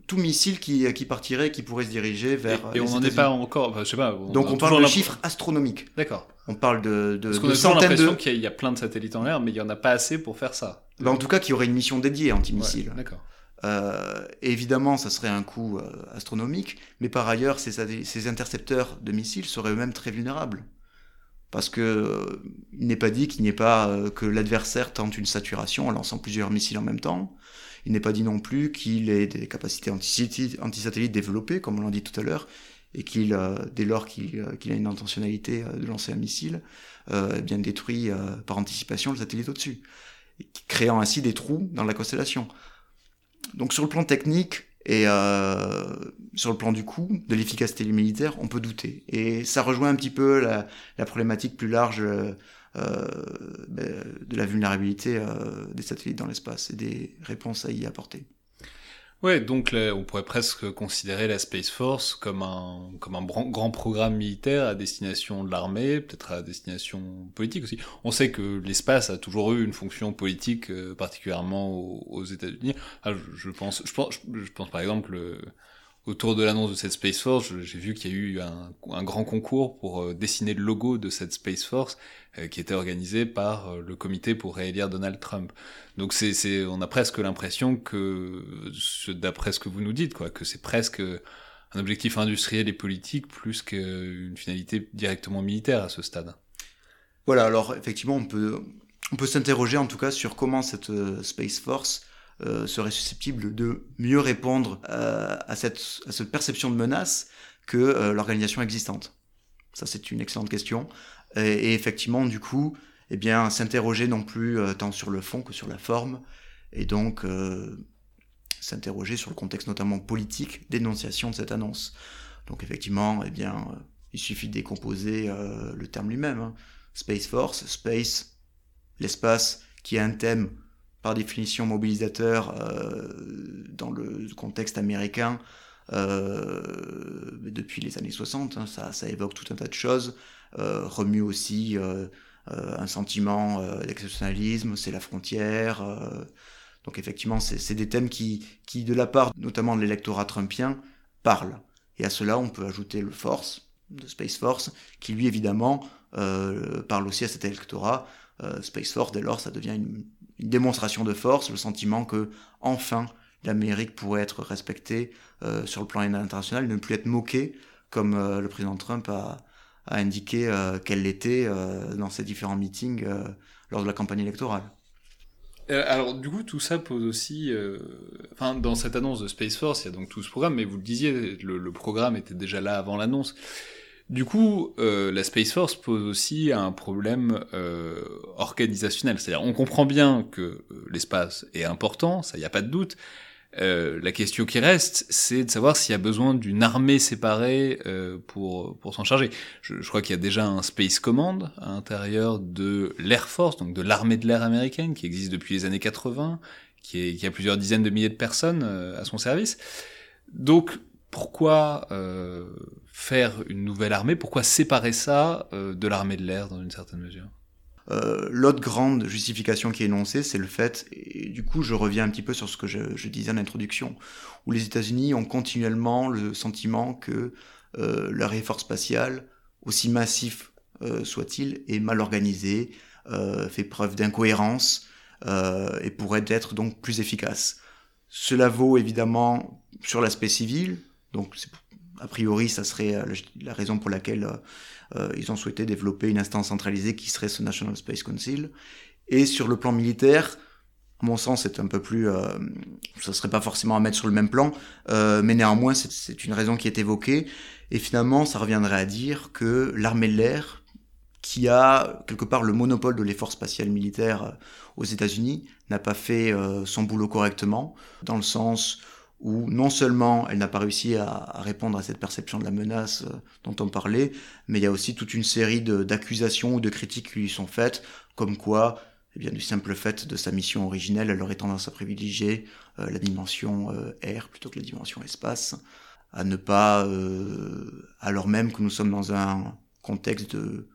tout missile qui, qui partirait, qui pourrait se diriger vers. Et, on n'en est pas encore. je sais pas. Donc on parle de chiffres astronomiques. D'accord. On parle de, de, Parce qu'on a centaines l'impression qu'il y, a plein de satellites en l'air, mais il y en a pas assez pour faire ça. Bah, en tout cas, qu'il y aurait une mission dédiée anti-missile. Ouais, D'accord. Euh, évidemment, ça serait un coût euh, astronomique, mais par ailleurs, ces, ces intercepteurs de missiles seraient eux-mêmes très vulnérables. Parce que euh, il n'est pas dit qu'il n'y ait pas euh, que l'adversaire tente une saturation en lançant plusieurs missiles en même temps. Il n'est pas dit non plus qu'il ait des capacités anti-satellites développées, comme on l'a dit tout à l'heure, et qu'il, euh, dès lors qu'il, euh, a une intentionnalité euh, de lancer un missile, eh bien détruit par anticipation le satellite au-dessus, créant ainsi des trous dans la constellation. Donc sur le plan technique, Et sur le plan du coût, de l'efficacité militaire, on peut douter. Et ça rejoint un petit peu la, problématique plus large de la vulnérabilité euh, des satellites dans l'espace et des réponses à y apporter. Ouais, donc là, on pourrait presque considérer la Space Force comme un comme un grand programme militaire à destination de l'armée, peut-être à destination politique aussi. On sait que l'espace a toujours eu une fonction politique, euh, particulièrement aux, aux États-Unis. Ah, je, pense, je pense, je pense par exemple. Euh, autour de l'annonce de cette Space Force, j'ai vu qu'il y a eu un, grand concours pour euh, dessiner le logo de cette Space Force euh, qui était organisé par euh, le comité pour réélire Donald Trump. Donc c'est, on a presque l'impression que, d'après ce que vous nous dites, quoi, que c'est presque un objectif industriel et politique plus qu'une finalité directement militaire à ce stade. Voilà, alors effectivement, on peut, on peut s'interroger en tout cas sur comment cette Space Force euh, serait susceptible de mieux répondre euh, à, cette, perception de menace que euh, l'organisation existante Ça, c'est une excellente question. Et, et, effectivement, du coup, eh bien, s'interroger non plus tant sur le fond que sur la forme, et donc s'interroger sur le contexte notamment politique d'énonciation de cette annonce. Donc effectivement, eh bien, il suffit de décomposer le terme lui-même. Hein. Space Force, Space, l'espace, qui a un thème par définition mobilisateur euh, dans le contexte américain euh, depuis les années 60. Hein, ça, évoque tout un tas de choses, euh, remue aussi euh, euh, un sentiment d'exceptionnalisme, c'est la frontière. donc effectivement, c'est des thèmes qui, qui, de la part notamment de l'électorat trumpien, parlent. Et à cela, on peut ajouter le Force, de Space Force, qui lui évidemment parle aussi à cet électorat. Space Force, dès lors, ça devient une une démonstration de force, le sentiment que enfin l'Amérique pourrait être respectée euh, sur le plan international, ne plus être moquée comme euh, le président Trump a, indiqué euh, qu'elle l'était dans ses différents meetings lors de la campagne électorale. Alors du coup, tout ça pose aussi, enfin dans cette annonce de Space Force, il y a donc tout ce programme, mais vous le disiez, le programme était déjà là avant l'annonce. Du coup, euh, la Space Force pose aussi un problème euh, organisationnel. C'est-à-dire, on comprend bien que euh, l'espace est important, ça y a pas de doute. Euh, la question qui reste, c'est de savoir s'il y a besoin d'une armée séparée euh, pour pour s'en charger. Je, je crois qu'il y a déjà un Space Command à l'intérieur de l'Air Force, donc de l'armée de l'air américaine, qui existe depuis les années 80, qui, est, qui a plusieurs dizaines de milliers de personnes à son service. Donc pourquoi euh, faire une nouvelle armée? Pourquoi séparer ça euh, de l'armée de l'air dans une certaine mesure? Euh, L'autre grande justification qui est énoncée, c'est le fait, et du coup je reviens un petit peu sur ce que je, disais en introduction, où les États-Unis ont continuellement le sentiment que euh, leur effort spatial, aussi massif euh, soit-il, est mal organisé, fait preuve d'incohérence et pourrait être donc plus efficace. Cela vaut évidemment sur l'aspect civil, donc, a priori, ça serait euh, la raison pour laquelle euh, euh, ils ont souhaité développer une instance centralisée qui serait ce National Space Council. Et sur le plan militaire, à mon sens, c'est un peu plus, ça serait pas forcément à mettre sur le même plan, mais néanmoins, c'est une raison qui est évoquée. Et finalement, ça reviendrait à dire que l'armée de l'air, qui a quelque part le monopole de l'effort spatial militaire aux États-Unis, n'a pas fait son boulot correctement, dans le sens où non seulement elle n'a pas réussi à, répondre à cette perception de la menace euh, dont on parlait, mais il y a aussi toute une série d'accusations ou de critiques qui lui sont faites, comme quoi, eh bien, du simple fait de sa mission originelle, elle aurait tendance à privilégier euh, la dimension euh, air plutôt que la dimension espace, à ne pas, euh, alors même que nous sommes dans un contexte de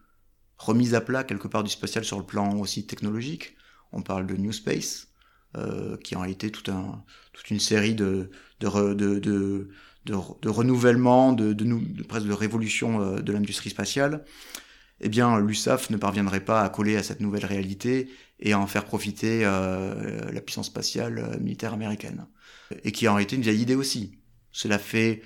remise à plat quelque part du spatial sur le plan aussi technologique, on parle de New Space, euh, qui ont été tout un, toute une série de, de, de, de, de, renouvellement, de, de, de, presque de révolution euh, de l'industrie spatiale, eh bien l'USAF ne parviendrait pas à coller à cette nouvelle réalité et à en faire profiter euh, la puissance spatiale euh, militaire américaine. Et qui a été une vieille idée aussi. Cela fait,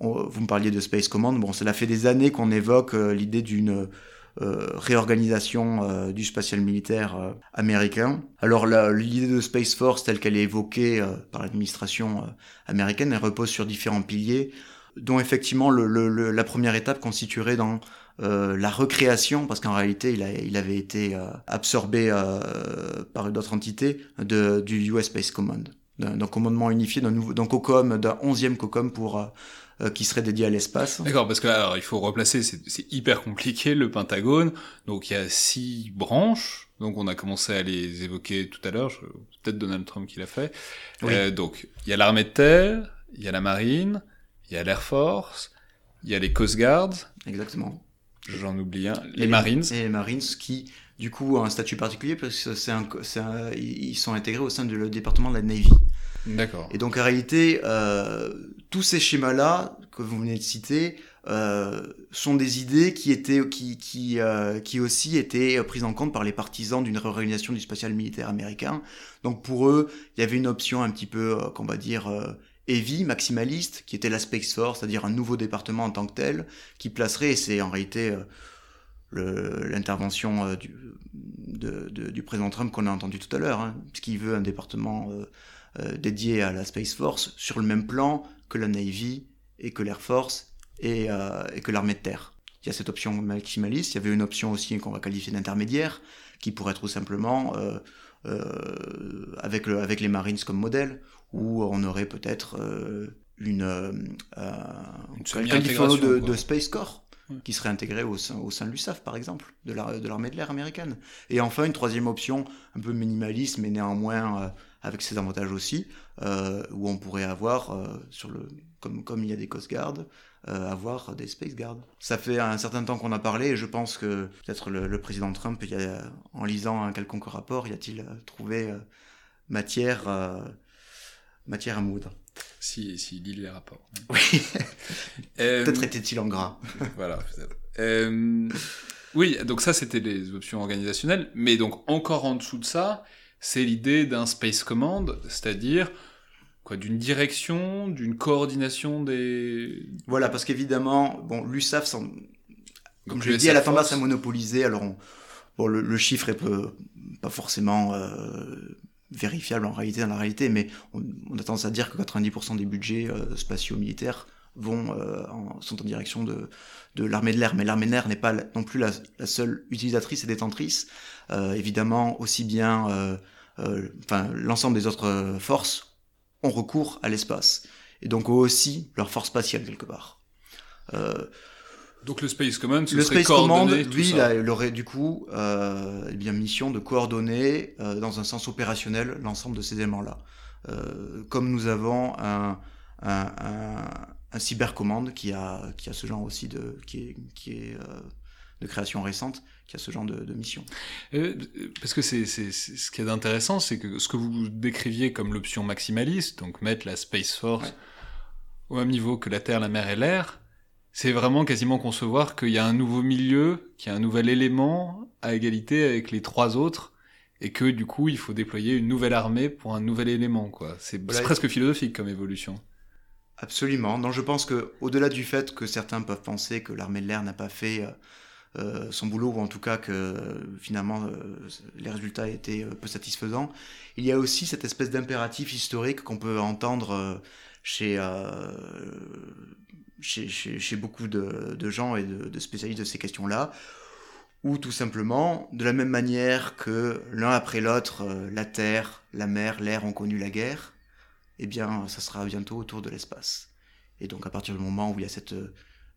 vous me parliez de Space Command, bon, cela fait des années qu'on évoque euh, l'idée d'une réorganisation euh, du spatial militaire euh, américain. Alors l'idée de Space Force telle qu'elle est évoquée par l'administration américaine, elle repose sur différents piliers, dont effectivement le, le, la première étape constituerait dans euh, la recréation, parce qu'en réalité il, a, il, avait été euh, absorbé euh, par d'autres entités, de, du US Space Command. d'un commandement unifié, d'un nouveau, d'un COCOM, d'un onzième COCOM pour qui serait dédié à l'espace. D'accord, parce que alors, il faut replacer, c'est hyper compliqué le Pentagone. Donc il y a six branches. Donc on a commencé à les évoquer tout à l'heure. Peut-être Donald Trump qui l'a fait. Euh, donc il y a l'armée de terre, il y a la marine, il y a l'Air Force, il y a les Coast Guards. Exactement. J'en oublie un. Les, Marines. Et les Marines qui, du coup, ont un statut particulier parce que c'est ils sont intégrés au sein du département de la Navy. Et donc en réalité, euh, tous ces schémas-là que vous venez de citer euh, sont des idées qui étaient, qui, qui, euh, qui aussi étaient prises en compte par les partisans d'une réorganisation du spatial militaire américain. Donc pour eux, il y avait une option un petit peu, qu'on va dire, heavy, maximaliste, qui était la Space Force, c'est-à-dire un nouveau département en tant que tel, qui placerait, et c'est en réalité l'intervention du, du président Trump qu'on a entendu tout à l'heure, hein, puisqu'il veut un département dédié à la Space Force sur le même plan que la Navy et que l'Air Force et, euh, et que l'armée de terre. Il y a cette option maximaliste, il y avait une option aussi qu'on va qualifier d'intermédiaire, qui pourrait être tout simplement euh, euh, avec, le, avec les Marines comme modèle, où on aurait peut-être euh, une, euh, une de, de, Space Corps qui serait intégré au sein, au sein de l'USAF, par exemple, de l'armée de l'air américaine. Et enfin, une troisième option, un peu minimaliste, mais néanmoins avec ses avantages aussi, euh, où on pourrait avoir, euh, sur le, comme, comme il y a des Coast Guard, euh, avoir des Space Guard. Ça fait un certain temps qu'on a parlé et je pense que peut-être le, président Trump, il a, en lisant un quelconque rapport, y a-t-il trouvé matière, matière à moudre si, si lit les rapports. <laughs> Oui. peut-être était-il en gras. <laughs> voilà. oui, donc ça c'était les options organisationnelles, mais donc encore en dessous de ça, c'est l'idée d'un Space Command, c'est-à-dire quoi, d'une direction, d'une coordination des... Voilà, parce qu'évidemment, bon, l'USAF, comme je l'ai dit, elle a tendance à monopoliser, alors bon, le, chiffre est pas forcément euh, vérifiable en réalité, dans la réalité, mais on, a tendance à dire que 90% des budgets euh, spatiaux militaires vont, euh, sont en direction de, de l'armée de l'air, mais l'armée de l'air n'est pas non plus la, seule utilisatrice et détentrice. Euh, évidemment, aussi bien, euh, euh, enfin, l'ensemble des autres forces ont recours à l'espace, et donc ont aussi leur force spatiale quelque part. donc le Space Command, ce le serait Space Command, lui, il, aurait du coup eh bien mission de coordonner dans un sens opérationnel l'ensemble de ces éléments-là. comme nous avons un, un, un, un cybercommande qui a, qui a ce genre aussi de, qui est, qui est euh, de création récente, qui a ce genre de, de mission. Euh, parce que c'est, ce qui est intéressant, c'est que ce que vous décriviez comme l'option maximaliste, donc mettre la Space Force au même niveau que la Terre, la mer et l'air, c'est vraiment quasiment concevoir qu'il y a un nouveau milieu, qu'il y a un nouvel élément à égalité avec les trois autres, et que du coup il faut déployer une nouvelle armée pour un nouvel élément, quoi. C'est, presque philosophique comme évolution. Absolument. Non, je pense que au-delà du fait que certains peuvent penser que l'armée de l'air n'a pas fait euh, euh, son boulot ou en tout cas que finalement euh, les résultats étaient peu satisfaisants, il y a aussi cette espèce d'impératif historique qu'on peut entendre chez, chez, chez, beaucoup de, gens et de, spécialistes de ces questions-là, ou tout simplement, de la même manière que l'un après l'autre, la terre, la mer, l'air ont connu la guerre, eh bien, ça sera bientôt autour de l'espace. Et donc, à partir du moment où il y a cette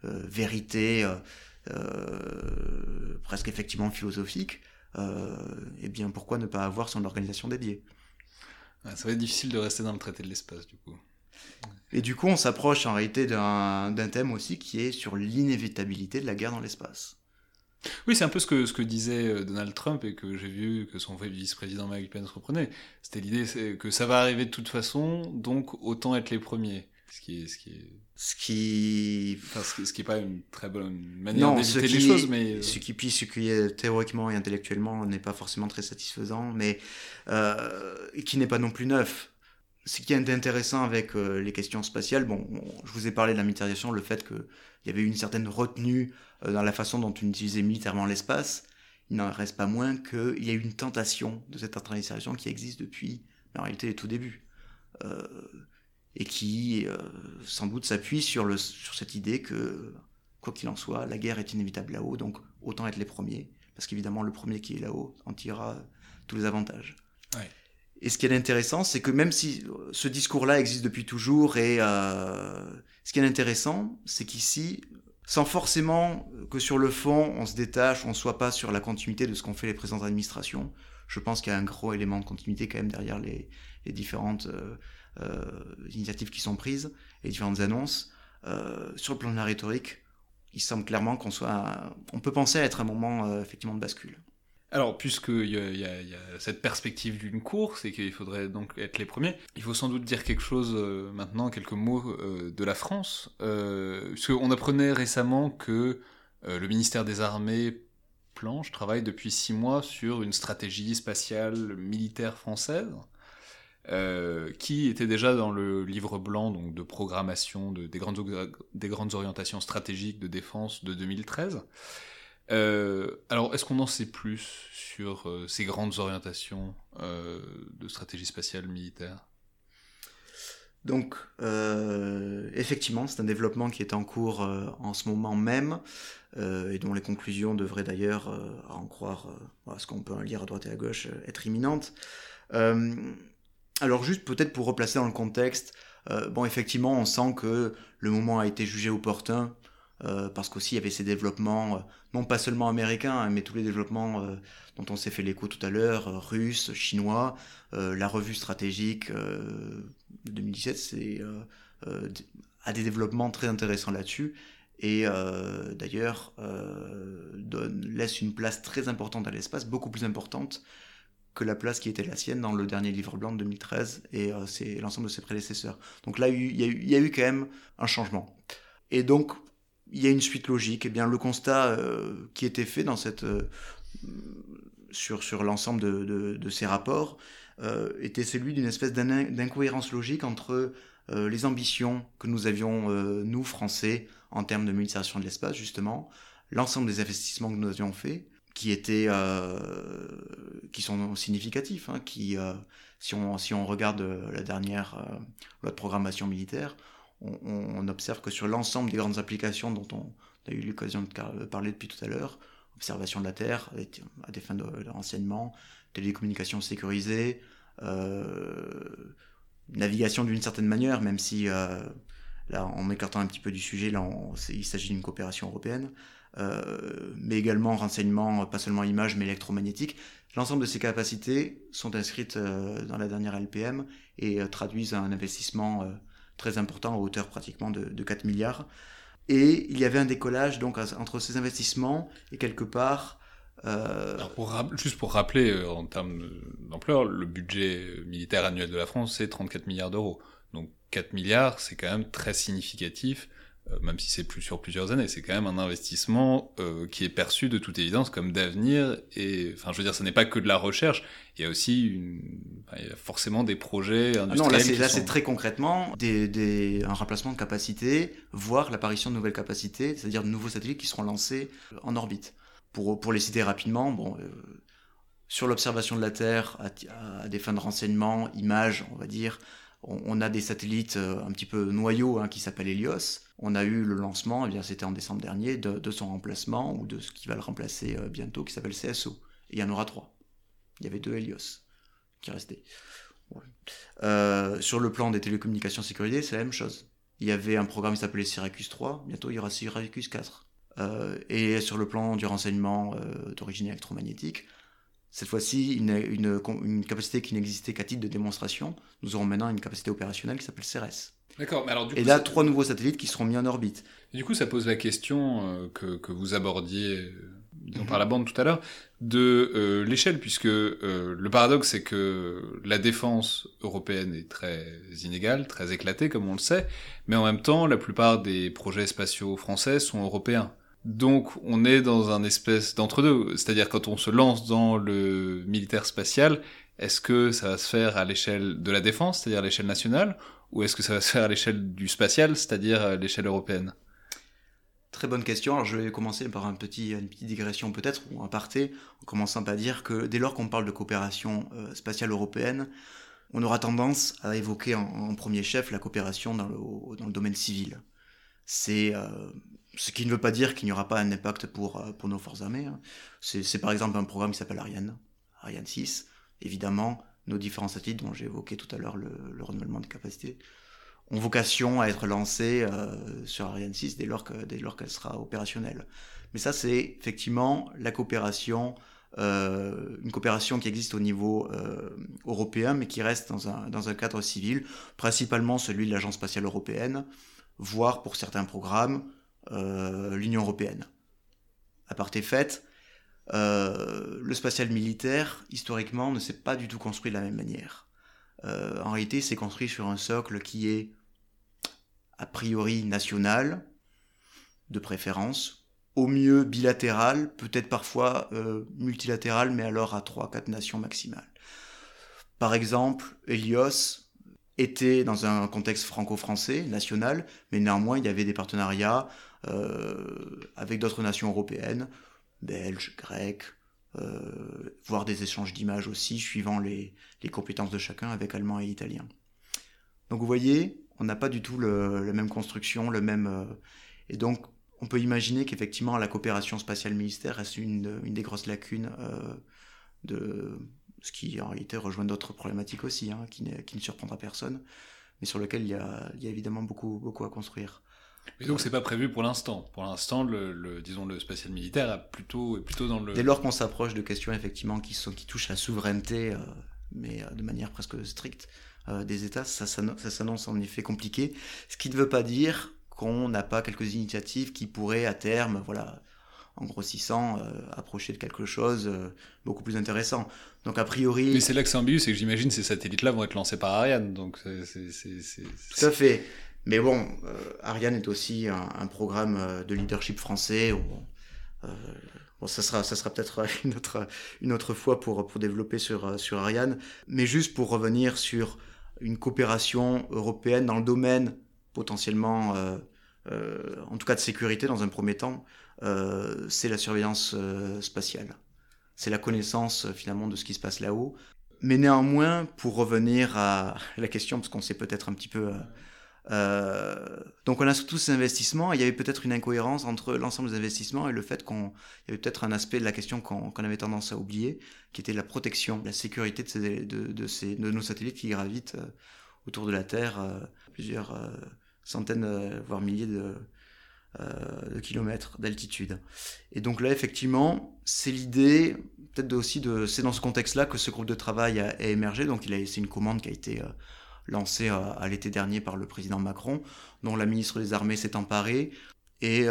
euh, vérité euh, euh, presque effectivement philosophique, eh bien, pourquoi ne pas avoir son organisation dédiée? Ça va être difficile de rester dans le traité de l'espace, du coup. Et du coup, on s'approche en réalité d'un thème aussi qui est sur l'inévitabilité de la guerre dans l'espace. Oui, c'est un peu ce que, ce que disait euh, Donald Trump et que j'ai vu que son vice-président Mike Pence reprenait. C'était l'idée que ça va arriver de toute façon, donc autant être les premiers. Ce qui est, ce qui est... Ce qui... Enfin, ce qui, est pas une très bonne manière d'éviter les choses, mais... Euh, ce qui, puis, ce qui est théoriquement et intellectuellement n'est pas forcément très satisfaisant, mais euh, qui n'est pas non plus neuf. Ce qui est intéressant avec euh, les questions spatiales, bon, je vous ai parlé de la militarisation, le fait qu'il y avait une certaine retenue euh, dans la façon dont on utilisait militairement l'espace, il n'en reste pas moins qu'il y a une tentation de cette internalisation qui existe depuis, en réalité, les tout débuts. Euh, et qui, euh, sans doute, s'appuie sur, le, sur cette idée que, quoi qu'il en soit, la guerre est inévitable là-haut, donc autant être les premiers, parce qu'évidemment, le premier qui est là-haut en tirera tous les avantages. Et ce qui est intéressant, c'est que même si ce discours-là existe depuis toujours, et ce qui est intéressant, c'est qu'ici, sans forcément que sur le fond, on se détache, on ne soit pas sur la continuité de ce qu'ont fait les précédentes administrations, je pense qu'il y a un gros élément de continuité quand même derrière les, différentes initiatives qui sont prises, les différentes annonces. sur le plan de la rhétorique, il semble clairement qu'on soit, on peut penser à être un moment euh, effectivement de bascule. Alors, puisqu'il y, y, a cette perspective d'une course et qu'il faudrait donc être les premiers, il faut sans doute dire quelque chose euh, maintenant, quelques mots euh, de la France. parce qu'on apprenait récemment que le ministère des Armées planche, travaille depuis six mois sur une stratégie spatiale militaire française. Euh, qui était déjà dans le livre blanc donc de programmation de, des, grandes, des grandes orientations stratégiques de défense de 2013. Euh, alors, est-ce qu'on en sait plus sur euh, ces grandes orientations de stratégie spatiale militaire? Donc, effectivement, c'est un développement qui est en cours en ce moment même, et dont les conclusions devraient d'ailleurs, à en croire à ce qu'on peut lire à droite et à gauche, être imminentes. Alors juste peut-être pour replacer dans le contexte, euh, effectivement on sent que le moment a été jugé opportun euh, parce qu'aussi il y avait ces développements, euh, non pas seulement américains, hein, mais tous les développements dont on s'est fait l'écho tout à l'heure, russes, chinois, la revue stratégique de 2017 c'est, a des développements très intéressants là-dessus et d'ailleurs laisse une place très importante à l'espace, beaucoup plus importante que la place qui était la sienne dans le dernier livre blanc de 2013 et euh, c'est l'ensemble de ses prédécesseurs. Donc là, il y, a eu, il y, a eu, quand même un changement. Et donc, il y a une suite logique. Et eh bien, le constat euh, qui était fait dans cette, euh, sur, sur l'ensemble de, de, de, ces rapports était celui d'une espèce d'incohérence logique entre les ambitions que nous avions, nous, Français, en termes de militarisation de l'espace, justement, l'ensemble des investissements que nous avions faits, qui étaient euh, qui sont significatifs hein, qui euh, si on si on regarde euh, la dernière loi de programmation militaire on, observe que sur l'ensemble des grandes applications dont on a eu l'occasion de parler depuis tout à l'heure observation de la terre à des fins de, de renseignement télécommunications sécurisées navigation d'une certaine manière même si là en m'écartant un petit peu du sujet là il s'agit d'une coopération européenne mais également renseignement, pas seulement images, mais électromagnétique. L'ensemble de ces capacités sont inscrites euh, dans la dernière LPM et euh, traduisent un investissement très important à hauteur pratiquement de, de 4 milliards. Et il y avait un décollage donc entre ces investissements et quelque part euh... juste pour rappeler en termes d'ampleur, le budget militaire annuel de la France c'est 34 milliards d'euros. Donc 4 milliards, c'est quand même très significatif euh, même si c'est plus sur plusieurs années, c'est quand même un investissement euh, qui est perçu de toute évidence comme d'avenir. Et enfin, je veux dire, ce n'est pas que de la recherche. Il y a aussi une... il y a forcément des projets industriels. Ah non, là, c'est là, c'est très concrètement des, des, un remplacement de capacité, voire l'apparition de nouvelles capacités, c'est-à-dire de nouveaux satellites qui seront lancés en orbite. Pour, pour les citer rapidement, bon, euh, sur l'observation de la Terre, à, à, des fins de renseignement, images, on va dire, on, a des satellites euh, un petit peu noyaux hein, qui s'appellent Helios. On a eu le lancement, eh bien c'était en décembre dernier, de, son remplacement ou de ce qui va le remplacer euh, bientôt, qui s'appelle CSO. Il y en aura trois. Il y avait deux Helios qui restaient. Euh, sur le plan des télécommunications sécurisées, c'est la même chose. Il y avait un programme qui s'appelait Syracuse 3, bientôt il y aura Syracuse 4. et sur le plan du renseignement d'origine électromagnétique, cette fois-ci, une, une, capacité qui n'existait qu'à titre de démonstration. Nous aurons maintenant une capacité opérationnelle qui s'appelle CERES. D'accord, alors du coup, Et là, trois nouveaux satellites qui seront mis en orbite. du coup, ça pose la question euh, que, que, vous abordiez euh, par la bande tout à l'heure, de euh, l'échelle, puisque le paradoxe, c'est que la défense européenne est très inégale, très éclatée, comme on le sait, mais en même temps, la plupart des projets spatiaux français sont européens. Donc on est dans un espèce d'entre-deux, c'est-à-dire quand on se lance dans le militaire spatial, est-ce que ça va se faire à l'échelle de la défense, c'est-à-dire à l'échelle nationale, ou est-ce que ça va se faire à l'échelle du spatial, c'est-à-dire à l'échelle européenne? Très bonne question. Alors je vais commencer par un petit, une petite digression peut-être, ou un parté, en commençant par dire que dès lors qu'on parle de coopération euh, spatiale européenne, on aura tendance à évoquer en, premier chef la coopération dans le, dans le domaine civil. C'est euh, ce qui ne veut pas dire qu'il n'y aura pas un impact pour, euh, pour nos forces armées. Hein. C'est par exemple un programme qui s'appelle Ariane, Ariane 6. Évidemment, nos différents satellites dont j'ai évoqué tout à l'heure le, renouvellement des capacités, ont vocation à être lancés sur Ariane 6 dès lors qu'elle sera opérationnelle. Mais ça, c'est effectivement la coopération euh, une coopération qui existe au niveau euh, européen, mais qui reste dans un, dans un, cadre civil, principalement celui de l'Agence spatiale européenne, voire pour certains programmes, euh, l'Union européenne. À part fait, le spatial militaire, historiquement, ne s'est pas du tout construit de la même manière. en réalité, c'est construit sur un socle qui est a priori national, de préférence, au mieux bilatéral, peut-être parfois euh, multilatéral, mais alors à 3-4 nations maximales. Par exemple, Helios était dans un contexte franco-français, national, mais néanmoins il y avait des partenariats euh, avec d'autres nations européennes, belges, grecs, euh, voire des échanges d'images aussi, suivant les, compétences de chacun avec allemand et italien. Donc vous voyez, on n'a pas du tout le, la même construction, le même... et donc on peut imaginer qu'effectivement la coopération spatiale militaire reste une, des grosses lacunes euh, de ce qui en réalité rejoint d'autres problématiques aussi, hein, qui, ne surprendra personne, mais sur lequel il y a, évidemment beaucoup, beaucoup à construire. Mais donc c'est pas prévu pour l'instant. Pour l'instant, le, disons le spatial militaire a plutôt, est plutôt dans le. Dès lors qu'on s'approche de questions effectivement qui sont qui touchent la souveraineté, euh, mais euh, de manière presque stricte des États, ça, ça s'annonce en effet compliqué. Ce qui ne veut pas dire qu'on n'a pas quelques initiatives qui pourraient à terme, voilà, en grossissant, euh, approcher de quelque chose euh, beaucoup plus intéressant. Donc a priori... Mais c'est là que c'est ambigu, c'est que j'imagine ces satellites-là vont être lancés par Ariane, donc c'est... Tout à fait. Mais bon, euh, Ariane est aussi un, programme de leadership français. bon, ça sera, ça sera peut-être <laughs> une autre, fois pour, développer sur, Ariane. Mais juste pour revenir sur une coopération européenne dans le domaine potentiellement, euh, euh, en tout cas de sécurité dans un premier temps, euh, c'est la surveillance spatiale. C'est la connaissance finalement de ce qui se passe là-haut. Mais néanmoins, pour revenir à <laughs> la question, parce qu'on s'est peut-être un petit peu... donc on a tous ces investissements, il y avait peut-être une incohérence entre l'ensemble des investissements et le fait qu'il y avait peut-être un aspect de la question qu'on avait tendance à oublier, qui était la protection, la sécurité de, nos satellites qui gravitent autour de la Terre, plusieurs centaines, euh, voire milliers de, euh, kilomètres d'altitude. Et donc là, effectivement, c'est l'idée, peut-être aussi c'est dans ce contexte-là que ce groupe de travail a, émergé. Donc il c'est une commande qui a été euh, lancée à l'été dernier par le président Macron, dont la ministre des Armées s'est emparée et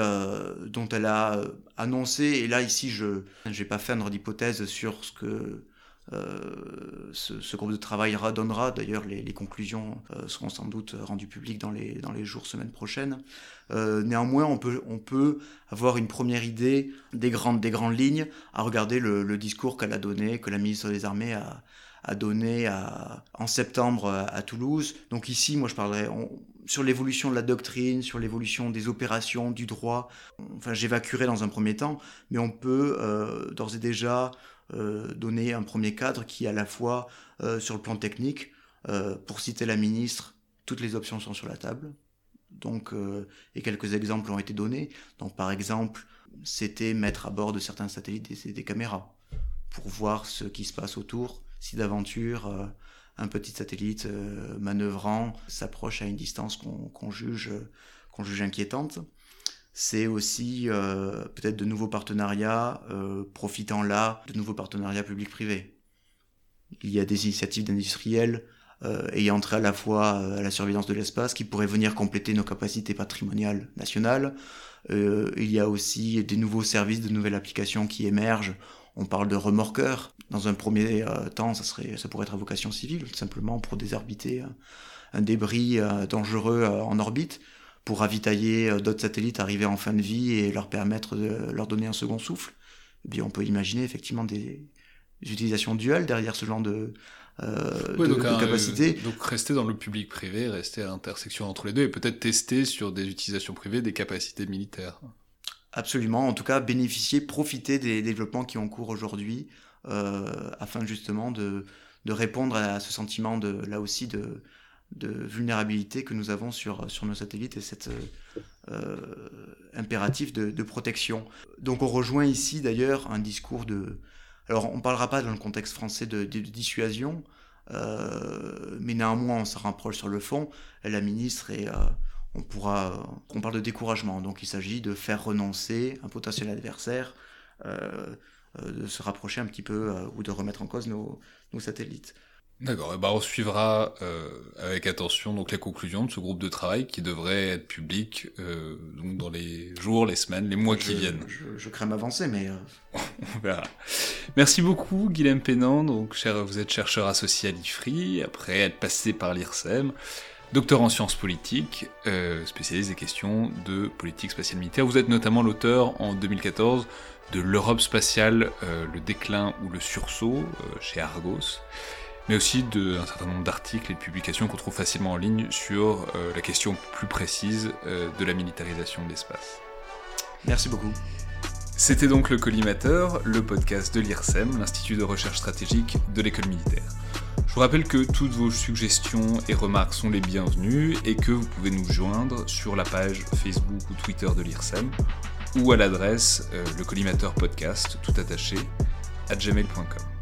dont elle a annoncé. Et là, ici, je ne vais pas faire d'hypothèse sur ce que euh, ce, groupe de travail redonnera. D'ailleurs, les, conclusions euh, seront sans doute rendues publiques dans les, jours, semaines prochaines. Euh, néanmoins, on peut, avoir une première idée des grandes, des grandes lignes à regarder le, discours qu'elle a donné, que la ministre des Armées a, donné en septembre à, Toulouse. Donc ici, moi, je parlerai sur l'évolution de la doctrine, sur l'évolution des opérations, du droit. Enfin, j'évacuerai dans un premier temps, mais on peut d'ores et déjà donner un premier cadre qui, à la fois, euh, sur le plan technique, euh, pour citer la ministre, toutes les options sont sur la table. Donc, et quelques exemples ont été donnés. Donc, par exemple, c'était mettre à bord de certains satellites des, caméras pour voir ce qui se passe autour. Si d'aventure un petit satellite manœuvrant s'approche à une distance qu'on juge, qu'on juge inquiétante c'est aussi euh, peut-être de nouveaux partenariats, euh, profitant là de nouveaux partenariats publics-privés. Il y a des initiatives d'industriels euh, ayant trait à la fois à la surveillance de l'espace qui pourraient venir compléter nos capacités patrimoniales nationales. il y a aussi des nouveaux services, de nouvelles applications qui émergent. On parle de remorqueurs. Dans un premier temps, ça, serait, ça pourrait être à vocation civile, tout simplement pour désorbiter un débris dangereux en orbite pour ravitailler euh, d'autres satellites arrivés en fin de vie et leur permettre de leur donner un second souffle. Et eh bien, on peut imaginer effectivement des, utilisations duales derrière ce genre de, euh, de, donc, capacité. donc rester dans le public-privé, rester à l'intersection entre les deux et peut-être tester sur des utilisations privées des capacités militaires. Absolument, en tout cas bénéficier, profiter des développements qui ont cours aujourd'hui euh, afin justement de, de répondre à ce sentiment de là aussi de, de vulnérabilité que nous avons sur, sur nos satellites et cet euh, impératif de, protection. Donc on rejoint ici d'ailleurs un discours de... Alors on ne parlera pas dans le contexte français de, dissuasion, mais néanmoins, on se rapproche sur le fond. La ministre et on pourra, on parle de découragement. Donc, il s'agit de faire renoncer un potentiel adversaire, de se rapprocher un petit peu ou de remettre en cause nos satellites. D'accord, et bah on suivra euh, avec attention donc les conclusions de ce groupe de travail qui devrait être public euh, donc dans les jours, les semaines, les mois qui viennent. Je, je, crains m'avancer, mais euh, <laughs> on verra. Merci beaucoup, Guilhem Pénan. Donc, cher, vous êtes chercheur associé à l'IFRI, après être passé par l'IRSEM, docteur en sciences politiques, euh, spécialiste des questions de politique spatiale militaire. Vous êtes notamment l'auteur en 2014 de L'Europe spatiale, le déclin ou le sursaut chez Argos mais aussi d'un certain nombre d'articles et de publications qu'on trouve facilement en ligne sur euh, la question plus précise euh, de la militarisation de l'espace. Merci beaucoup. C'était donc le Collimateur, le podcast de l'IRSEM, l'Institut de recherche stratégique de l'école militaire. Je vous rappelle que toutes vos suggestions et remarques sont les bienvenues et que vous pouvez nous joindre sur la page Facebook ou Twitter de l'IRSEM ou à l'adresse euh, le collimateur podcast tout attaché à gmail.com.